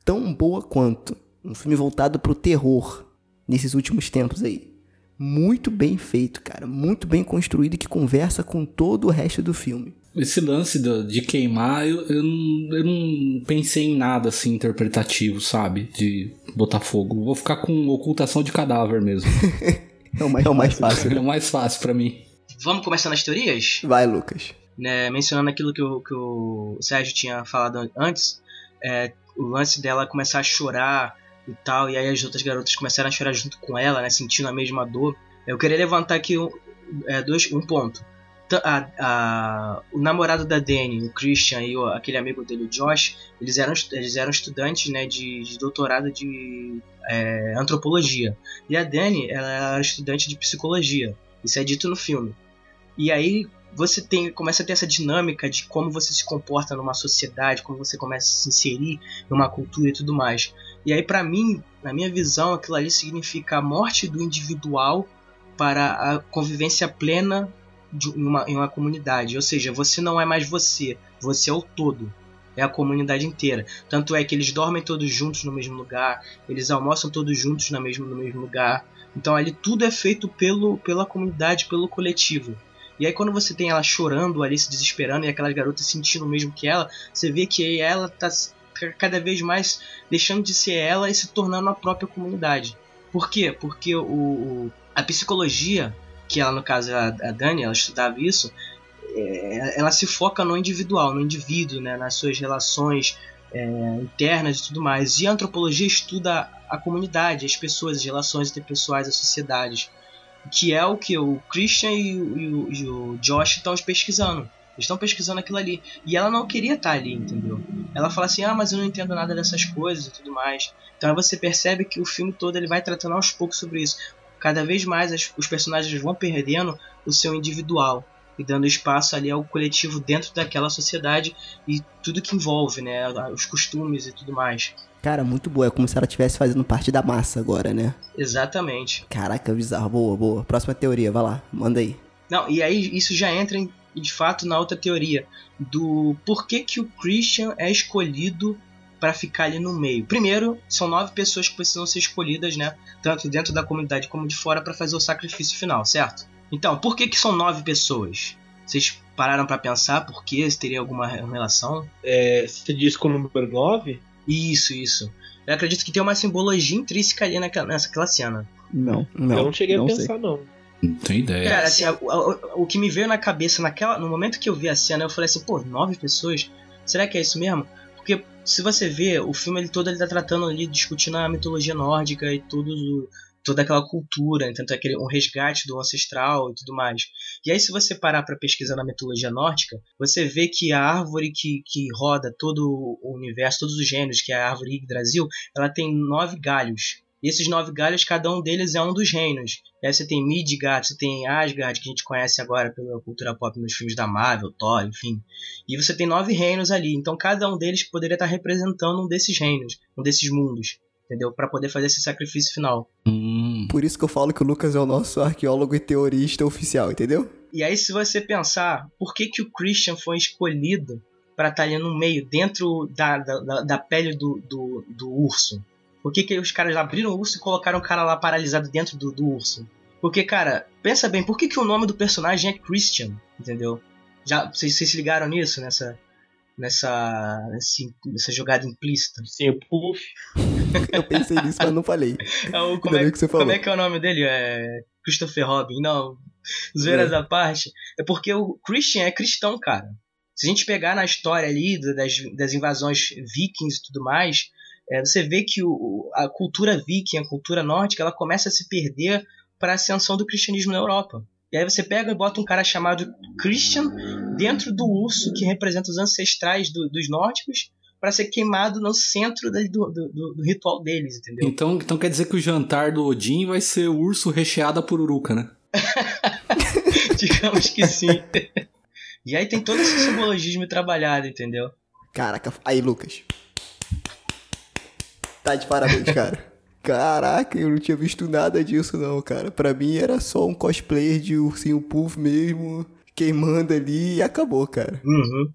tão boa quanto. Um filme voltado pro terror nesses últimos tempos aí. Muito bem feito, cara. Muito bem construído e que conversa com todo o resto do filme. Esse lance de, de queimar, eu, eu, não, eu não pensei em nada assim interpretativo, sabe? De botar fogo. Vou ficar com ocultação de cadáver mesmo. (laughs) É o mais, é o mais fácil. é o mais fácil para mim. Vamos começar nas teorias? Vai, Lucas. Né, mencionando aquilo que o, que o Sérgio tinha falado antes, é, o lance dela começar a chorar e tal, e aí as outras garotas começaram a chorar junto com ela, né, sentindo a mesma dor. Eu queria levantar aqui um, é, dois, um ponto. A, a, o namorado da Dani, o Christian e o, aquele amigo dele, o Josh, eles eram, eles eram estudantes né, de, de doutorado de é, antropologia. E a Dani ela era estudante de psicologia. Isso é dito no filme. E aí você tem, começa a ter essa dinâmica de como você se comporta numa sociedade, como você começa a se inserir numa cultura e tudo mais. E aí, para mim, na minha visão, aquilo ali significa a morte do individual para a convivência plena de uma, em uma comunidade. Ou seja, você não é mais você, você é o todo. É a comunidade inteira. Tanto é que eles dormem todos juntos no mesmo lugar, eles almoçam todos juntos no mesmo, no mesmo lugar. Então ali tudo é feito pelo, pela comunidade, pelo coletivo. E aí quando você tem ela chorando ali, se desesperando, e aquelas garotas sentindo o mesmo que ela, você vê que ela tá cada vez mais deixando de ser ela e se tornando a própria comunidade. Por quê? Porque o a psicologia, que ela no caso a, a Dani, ela estudava isso, é, ela se foca no individual, no indivíduo, né, nas suas relações é, internas e tudo mais. E a antropologia estuda a comunidade, as pessoas, as relações interpessoais, as sociedades que é o que o Christian e o, e o, e o Josh estão pesquisando. Eles estão pesquisando aquilo ali. E ela não queria estar ali, entendeu? Ela fala assim: ah, mas eu não entendo nada dessas coisas e tudo mais. Então você percebe que o filme todo ele vai tratando aos poucos sobre isso. Cada vez mais as, os personagens vão perdendo o seu individual e dando espaço ali ao coletivo dentro daquela sociedade e tudo que envolve, né? Os costumes e tudo mais. Cara, muito boa. É como se ela estivesse fazendo parte da massa agora, né? Exatamente. Caraca, bizarro. Boa, boa. Próxima teoria, vai lá, manda aí. Não, e aí isso já entra em, de fato na outra teoria do porquê que o Christian é escolhido para ficar ali no meio. Primeiro, são nove pessoas que precisam ser escolhidas, né? Tanto dentro da comunidade como de fora para fazer o sacrifício final, certo? Então, por que que são nove pessoas? Vocês pararam para pensar por que teria alguma relação? É, você diz com o número 9? Isso, isso. Eu acredito que tem uma simbologia intrínseca ali naquela, nessa cena. Não, não. eu não cheguei não a sei. pensar, não. Não tem ideia. Cara, assim, o, o- o que me veio na cabeça naquela, no momento que eu vi a cena, eu falei assim, pô, nove pessoas? Será que é isso mesmo? Porque se você vê, o filme ele todo ele tá tratando ali, discutindo a mitologia nórdica e tudo, toda aquela cultura, tanto é aquele um resgate do ancestral e tudo mais. E aí se você parar para pesquisar na mitologia nórdica, você vê que a árvore que, que roda todo o universo, todos os gêneros, que é a árvore Yggdrasil, ela tem nove galhos. E esses nove galhos, cada um deles é um dos reinos. E aí você tem Midgard, você tem Asgard, que a gente conhece agora pela cultura pop nos filmes da Marvel, Thor, enfim. E você tem nove reinos ali. Então cada um deles poderia estar representando um desses reinos, um desses mundos. Entendeu? Para poder fazer esse sacrifício final. Hum, Por isso que eu falo que o Lucas é o nosso arqueólogo e teorista oficial, entendeu? E aí, se você pensar, por que, que o Christian foi escolhido para estar ali no meio, dentro da, da, da- pele do, do, do urso? Por que, que os caras abriram o urso e colocaram o cara lá paralisado dentro do, do urso? Porque, cara, pensa bem, por que, que o nome do personagem é Christian? Entendeu? Já, vocês, vocês se ligaram nisso, nessa, nessa, nessa jogada implícita? Sim, o Puff. Eu pensei nisso, mas não falei. É o- como, é, que você falou. como é que é o nome dele? É Christopher Robin, não. Zoeiras à parte. É porque o Christian é cristão, cara. Se a gente pegar na história ali das, das invasões vikings e tudo mais, é, você vê que o, a cultura viking, a cultura nórdica, ela começa a se perder para a ascensão do cristianismo na Europa. E aí você pega e bota um cara chamado Christian dentro do urso que representa os ancestrais do, dos nórdicos para ser queimado no centro do, do, do, do, ritual deles, entendeu? Então, então quer dizer que o jantar do Odin vai ser o urso recheado a pururuca, né? (laughs) Digamos que sim. e aí tem todo esse simbologismo trabalhado, entendeu? Caraca, aí Lucas. Tá de parabéns, cara. Caraca, eu não tinha visto nada disso não, cara. Pra mim era só um cosplayer de ursinho puff mesmo, queimando ali e acabou, cara. Uhum.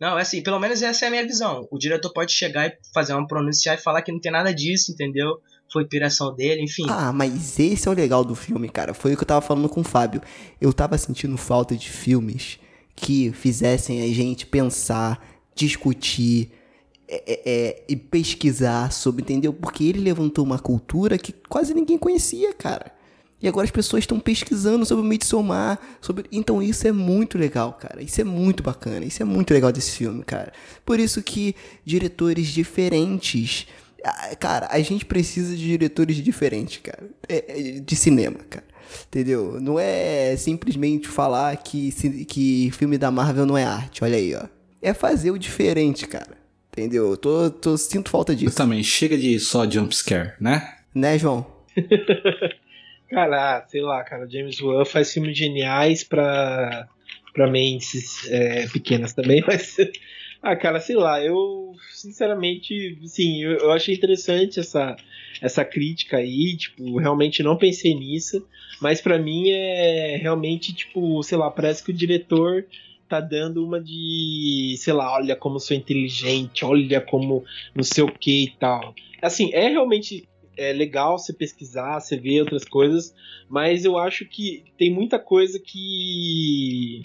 Não, é assim, pelo menos essa é a minha visão. O diretor pode chegar e fazer uma pronunciar e falar que não tem nada disso, entendeu? Foi inspiração dele, enfim. Ah, mas esse é o legal do filme, cara. Foi o que eu tava falando com o Fábio. Eu tava sentindo falta de filmes que fizessem a gente pensar, discutir, é, é, é, e pesquisar sobre, entendeu? Porque ele levantou uma cultura que quase ninguém conhecia, cara. E agora as pessoas estão pesquisando sobre o Midsommar, sobre... Então isso é muito legal, cara. Isso é muito bacana. Isso é muito legal desse filme, cara. Por isso que diretores diferentes... Cara, a gente precisa de diretores diferentes, cara. É, é, de cinema, cara. Entendeu? Não é simplesmente falar que, que filme da Marvel não é arte. Olha aí, ó. É fazer o diferente, cara. Entendeu? Eu tô, tô, sinto falta disso. Eu também, chega de só jumpscare, né? Né, João? (laughs) cara, sei lá, cara, James Wan faz filmes geniais pra, pra mentes é, pequenas também, (laughs) mas. Ah, cara, sei lá, eu sinceramente, sim, eu, eu achei interessante essa, essa crítica aí, tipo, realmente não pensei nisso, mas para mim é realmente, tipo, sei lá, parece que o diretor tá dando uma de, sei lá, olha como sou inteligente, olha como não sei o que e tal. Assim, é realmente é legal você pesquisar, você ver outras coisas, mas eu acho que tem muita coisa que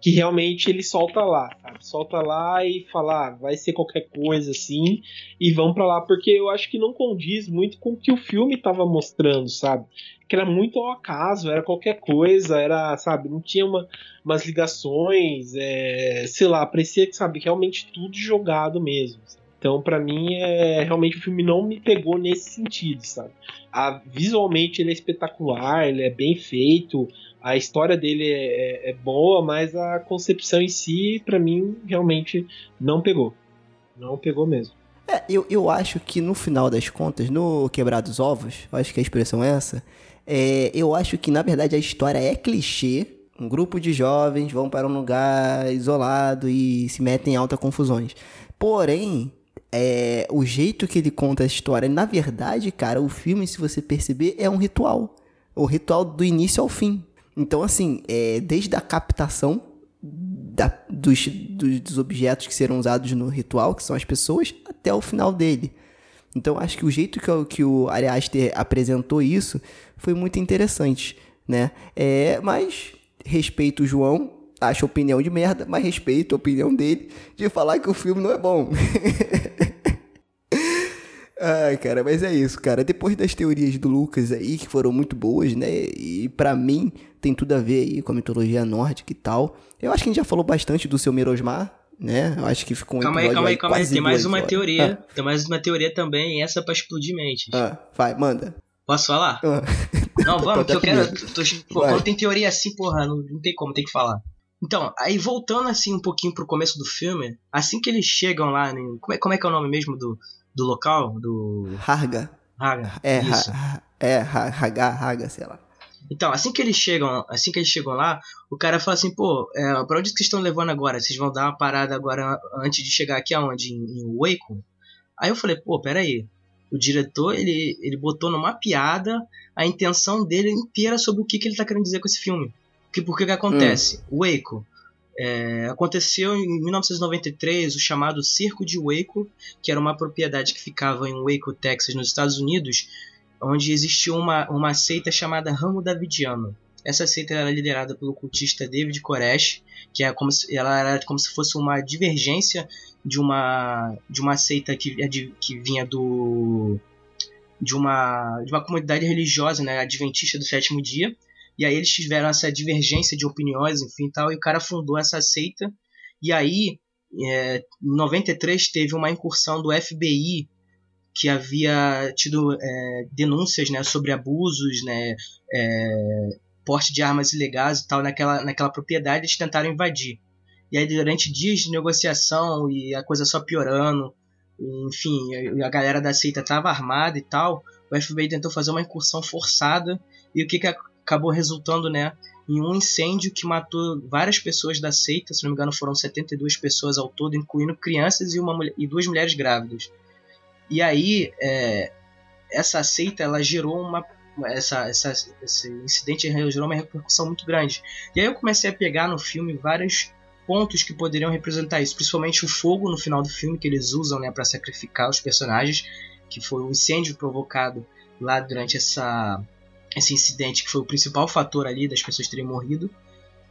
que realmente ele solta lá, sabe? Solta lá e fala, ah, vai ser qualquer coisa assim, e vão para lá, porque eu acho que não condiz muito com o que o filme tava mostrando, sabe? Que era muito ao acaso, era qualquer coisa, era, sabe, não tinha uma, umas ligações, é, sei lá, parecia que, sabe, realmente tudo jogado mesmo. Sabe? Então, para mim, é realmente o filme não me pegou nesse sentido, sabe? A, visualmente ele é espetacular, ele é bem feito, a história dele é, é, é boa, mas a concepção em si, para mim, realmente não pegou. Não pegou mesmo. É, eu, eu acho que no final das contas, no Quebrar dos Ovos, acho que a expressão é essa, é, eu acho que na verdade a história é clichê. Um grupo de jovens vão para um lugar isolado e se metem em altas confusões. Porém, é, o jeito que ele conta a história, na verdade, cara, o filme, se você perceber, é um ritual. O ritual do início ao fim. Então, assim, é, desde a captação da, dos, dos, dos, objetos que serão usados no ritual, que são as pessoas, até o final dele. Então, acho que o jeito que, que o Ari Aster apresentou isso foi muito interessante, né? É, mas respeito o João, acho opinião de merda, mas respeito a opinião dele de falar que o filme não é bom. (laughs) Ai, cara, mas é isso, cara. Depois das teorias do Lucas aí, que foram muito boas, né? E para mim tem tudo a ver aí com a mitologia nórdica e tal. Eu acho que a gente já falou bastante do seu Mirosmar, né? Eu acho que ficou um Calma aí, calma aí, calma aí. Tem mais uma horas. teoria. Ah. Tem mais uma teoria também, essa pra explodir mente. Ah, vai, manda. Posso falar? Ah. Não, (laughs) vamos, que eu quero. Tô, pô, quando tem teoria assim, porra, não, não tem como, tem que falar. Então, aí voltando assim um pouquinho pro começo do filme, assim que eles chegam lá, né, como, é, como é que é o nome mesmo do, do local? Do. Harga. Harga. É, isso. Ha, é, Haga, Harga, sei lá. Então, assim que eles chegam, assim que eles chegam lá, o cara fala assim, pô, é, pra onde vocês estão levando agora? Vocês vão dar uma parada agora antes de chegar aqui aonde? Em, em Waco? Aí eu falei, pô, peraí. O diretor, ele, ele botou numa piada a intenção dele inteira sobre o que, que ele tá querendo dizer com esse filme. Que, por que que acontece? Hum. Waco. É, aconteceu em 1993 o chamado Circo de Waco, que era uma propriedade que ficava em Waco, Texas, nos Estados Unidos, onde existia uma, uma seita chamada Ramo Davidiano. Essa seita era liderada pelo cultista David Koresh, que é como se, ela era como se fosse uma divergência de uma, de uma seita que, é que vinha do de uma, de uma comunidade religiosa, né, adventista do sétimo dia, E aí eles tiveram essa divergência de opiniões, enfim tal, e o cara fundou essa seita. E aí, é, em 93, teve uma incursão do FBI que havia tido é, denúncias né, sobre abusos, né, é, porte de armas ilegais e tal naquela, naquela propriedade, eles tentaram invadir. E aí, durante dias de negociação e a coisa só piorando, enfim, a galera da seita estava armada e tal, o FBI tentou fazer uma incursão forçada e o que, que acabou resultando, né, em um incêndio que matou várias pessoas da seita, se não me engano foram 72 pessoas ao todo, incluindo crianças e, uma mulher, e duas mulheres grávidas. E aí, é, essa seita, ela gerou uma essa, essa, esse incidente gerou uma repercussão muito grande. E aí eu comecei a pegar no filme vários pontos que poderiam representar isso, principalmente o fogo no final do filme que eles usam né, para sacrificar os personagens, que foi o incêndio provocado lá durante essa, esse incidente, que foi o principal fator ali das pessoas terem morrido.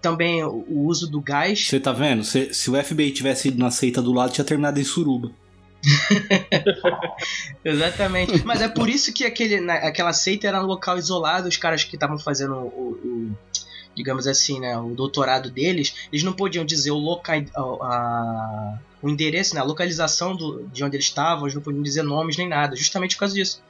Também o, uso do gás. Você tá vendo? Se, se o FBI tivesse ido na seita do lado, tinha terminado em suruba. (laughs) Exatamente. Mas é por isso que aquele, na, aquela seita era um local isolado, os caras que estavam fazendo o, o, digamos assim, né, o doutorado deles, eles não podiam dizer o local, a, o endereço, né, a localização do, de onde eles estavam, eles não podiam dizer nomes nem nada, justamente por causa disso.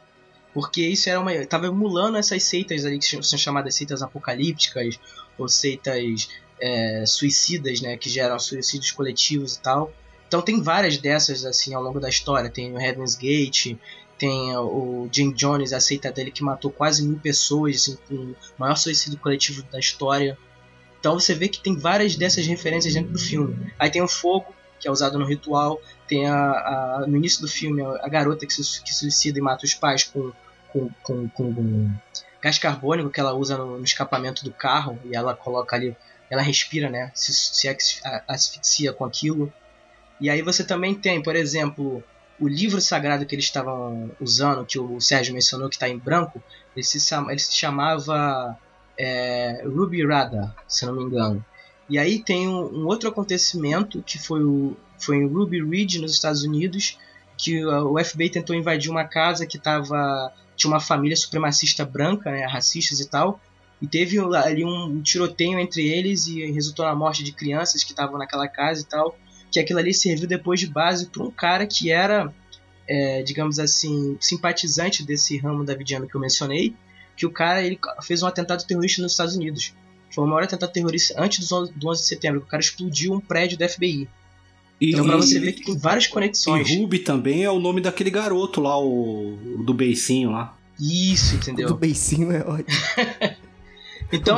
Porque isso era uma. Tava emulando essas seitas ali que são chamadas seitas apocalípticas, ou seitas é, suicidas, né? Que geram suicídios coletivos e tal. Então tem várias dessas assim ao longo da história. Tem o Heaven's Gate, tem o Jim Jones, a seita dele que matou quase mil pessoas, assim, o maior suicídio coletivo da história. Então você vê que tem várias dessas referências dentro do filme. Aí tem o fogo, que é usado no ritual, tem a, a no início do filme a garota que se, que suicida e mata os pais com, com, com, com gás carbônico que ela usa no, no, escapamento do carro e ela coloca ali, ela respira, né? Se, se asfixia com aquilo. E aí você também tem, por exemplo, o livro sagrado que eles estavam usando, que o Sérgio mencionou, que está em branco, ele se, ele se chamava é, Ruby Rada, se não me engano. E aí tem um, um, outro acontecimento que foi, o, foi em Ruby Ridge, nos Estados Unidos, que o FBI tentou invadir uma casa que tava, tinha uma família supremacista branca, né, racistas e tal, e teve ali um tiroteio entre eles e resultou na morte de crianças que estavam naquela casa e tal que aquilo ali serviu depois de base para um cara que era, é, digamos assim, simpatizante desse ramo davidiano que eu mencionei, que o cara ele fez um atentado terrorista nos Estados Unidos. Foi o maior atentado terrorista antes do 11, do 11 de setembro. O cara explodiu um prédio da FBI. E, então, pra você ver que tem várias conexões. E Ruby também é o nome daquele garoto lá, o, o do beicinho lá. Isso, entendeu? O do beicinho é ótimo. (laughs) então,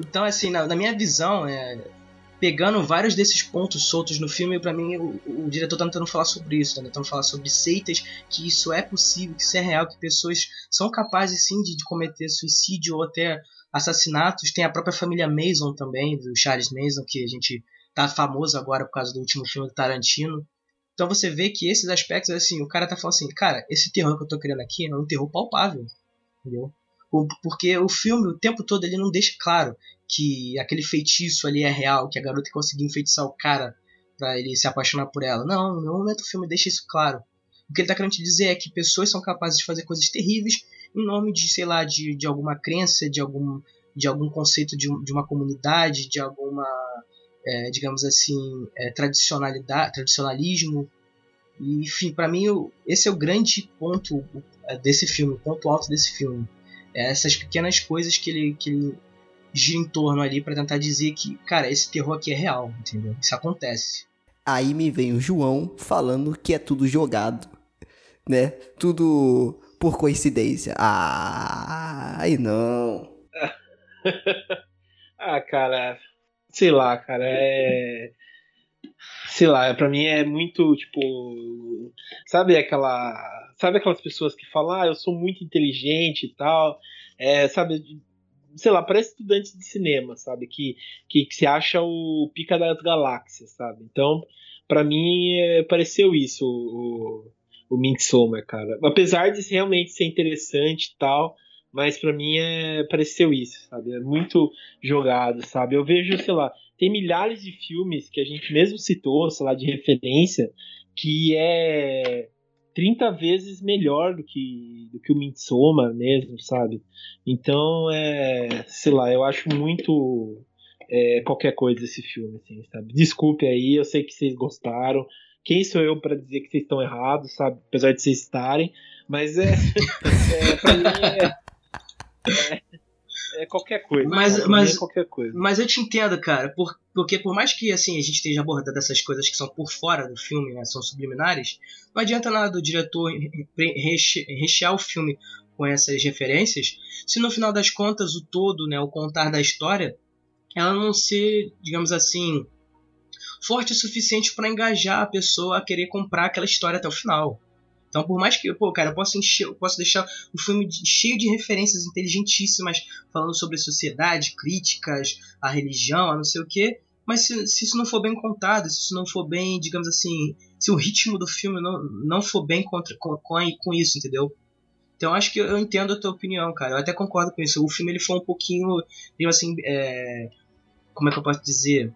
então, assim, na, na minha visão, é, pegando vários desses pontos soltos no filme, para mim o, o, diretor tá tentando falar sobre isso, tá tentando falar sobre seitas, que isso é possível, que isso é real, que pessoas são capazes sim de, de cometer suicídio ou até assassinatos. Tem a própria família Mason também, do Charles Mason, que a gente tá famoso agora por causa do último filme do Tarantino. Então você vê que esses aspectos, assim, o cara tá falando assim, cara, esse terror que eu tô criando aqui é um terror palpável, entendeu? Porque o filme, o tempo todo, ele não deixa claro que aquele feitiço ali é real, que a garota conseguiu enfeitiçar o cara para ele se apaixonar por ela. Não, no momento o filme deixa isso claro. O que ele tá querendo te dizer é que pessoas são capazes de fazer coisas terríveis em nome de, sei lá, de, de alguma crença, de algum, de algum conceito de, de uma comunidade, de alguma, é, digamos assim, é, tradicionalidade, tradicionalismo. E, enfim, para mim esse é o grande ponto é, desse filme, o ponto alto desse filme. É essas pequenas coisas que ele, que ele gira em torno ali para tentar dizer que, cara, esse terror aqui é real, entendeu? Isso acontece. Aí me vem o João falando que é tudo jogado, né? Tudo por coincidência. Ah, ai não. (laughs) ah, cara, sei lá, cara, é sei lá, para mim é muito tipo, sabe aquela, sabe aquelas pessoas que falam, ah, eu sou muito inteligente e tal, é, sabe, sei lá, parece estudante de cinema, sabe? Que, que, que se acha o pica das galáxias, sabe? Então, para mim, é, pareceu isso o, o, Midsommar, cara. Apesar de realmente ser interessante e tal, mas para mim é, pareceu isso, sabe? É muito jogado, sabe? Eu vejo, sei lá, tem milhares de filmes que a gente mesmo citou, sei lá, de referência, que é 30 vezes melhor do que, do que o Midsommar mesmo, sabe? Então, é, sei lá, eu acho muito é, qualquer coisa esse filme, assim, sabe? Desculpe aí, eu sei que vocês gostaram. Quem sou eu para dizer que vocês estão errados, sabe? Apesar de vocês estarem, mas é, (laughs) é pra mim é, é, é qualquer coisa. Mas- sabe? Pra mim mas- é qualquer coisa. Mas eu te entendo, cara, por- porque por mais que assim a gente esteja abordando essas coisas que são por fora do filme, né, são subliminares, não adianta nada do diretor re- reche- rechear o filme com essas referências, se no final das contas o todo, né, o contar da história, ela não ser, digamos assim, forte o suficiente para engajar a pessoa a querer comprar aquela história até o final. Então, por mais que, pô, cara, eu posso, encher, eu posso deixar o filme cheio de referências inteligentíssimas, falando sobre sociedade, críticas, a religião, a não sei o quê, mas se, se isso não for bem contado, se isso não for bem, digamos assim, se o ritmo do filme não, não for bem contra, com, com, a- isso, entendeu? Então acho que eu entendo a tua opinião, cara. Eu até concordo com isso. O filme ele foi um pouquinho, assim, é, como é que eu posso dizer?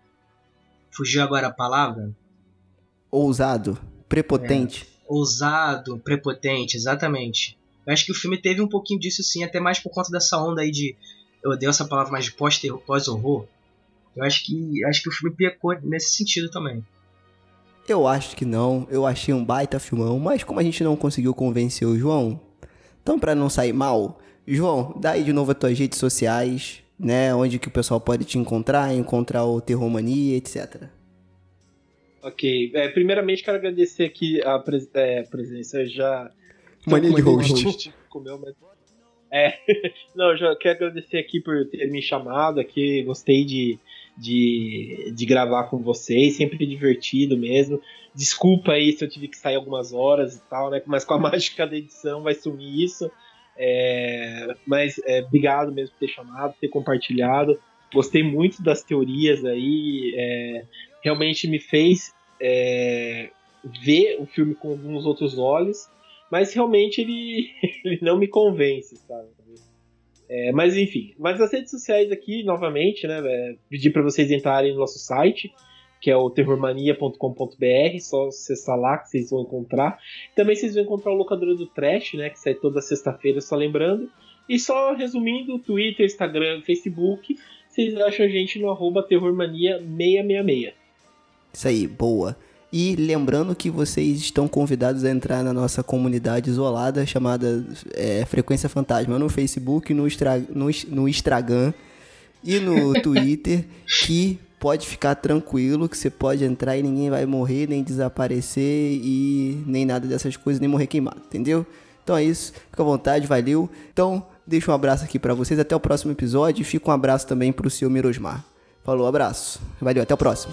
Fugiu agora a palavra? Ousado, prepotente. ousado, prepotente, exatamente. Eu acho que o filme teve um pouquinho disso sim, até mais por conta dessa onda aí de. Eu odeio essa palavra mais de pós-horror. Eu acho que acho que o filme pecou nesse sentido também. Eu acho que não, eu achei um baita filmão, mas como a gente não conseguiu convencer o João, então pra não sair mal, João, dá aí de novo as tuas redes sociais, né, onde que o pessoal pode te encontrar, encontrar o Terromania, etc. Ok. É, primeiramente, quero agradecer aqui a pres- é, presença. Eu Já. Mania de uma host. Comeu, mas... É. (laughs) Não, eu já quero agradecer aqui por ter me chamado aqui. Gostei de, de, de gravar com vocês. Sempre divertido mesmo. Desculpa aí se eu tive que sair algumas horas e tal, né? Mas com a (laughs) mágica da edição vai sumir isso. É, mas é, obrigado mesmo por ter chamado, ter compartilhado. Gostei muito das teorias aí. é, realmente me fez é, ver o filme com alguns outros olhos, mas realmente ele, (laughs) ele não me convence, sabe? É, mas enfim, mas as redes sociais aqui, novamente, né? É, pedir para vocês entrarem no nosso site, que é o terrormania.com.br, só acessar lá que vocês vão encontrar. Também vocês vão encontrar o Locadora do Trash, né? Que sai toda sexta-feira, só lembrando. E só resumindo, Twitter, Instagram, Facebook, vocês acham a gente no arroba terrormania666. Isso aí, boa. E lembrando que vocês estão convidados a entrar na nossa comunidade isolada chamada é, Frequência Fantasma no Facebook, no, Instra, no, no Instagram e no (laughs) Twitter, que pode ficar tranquilo que você pode entrar e ninguém vai morrer, nem desaparecer e nem nada dessas coisas, nem morrer queimado, entendeu? Então é isso, fica à vontade, valeu. Então, deixa um abraço aqui pra vocês, até o próximo episódio e fica um abraço também pro seu Mirosmar. Falou, abraço. Valeu, até o próximo.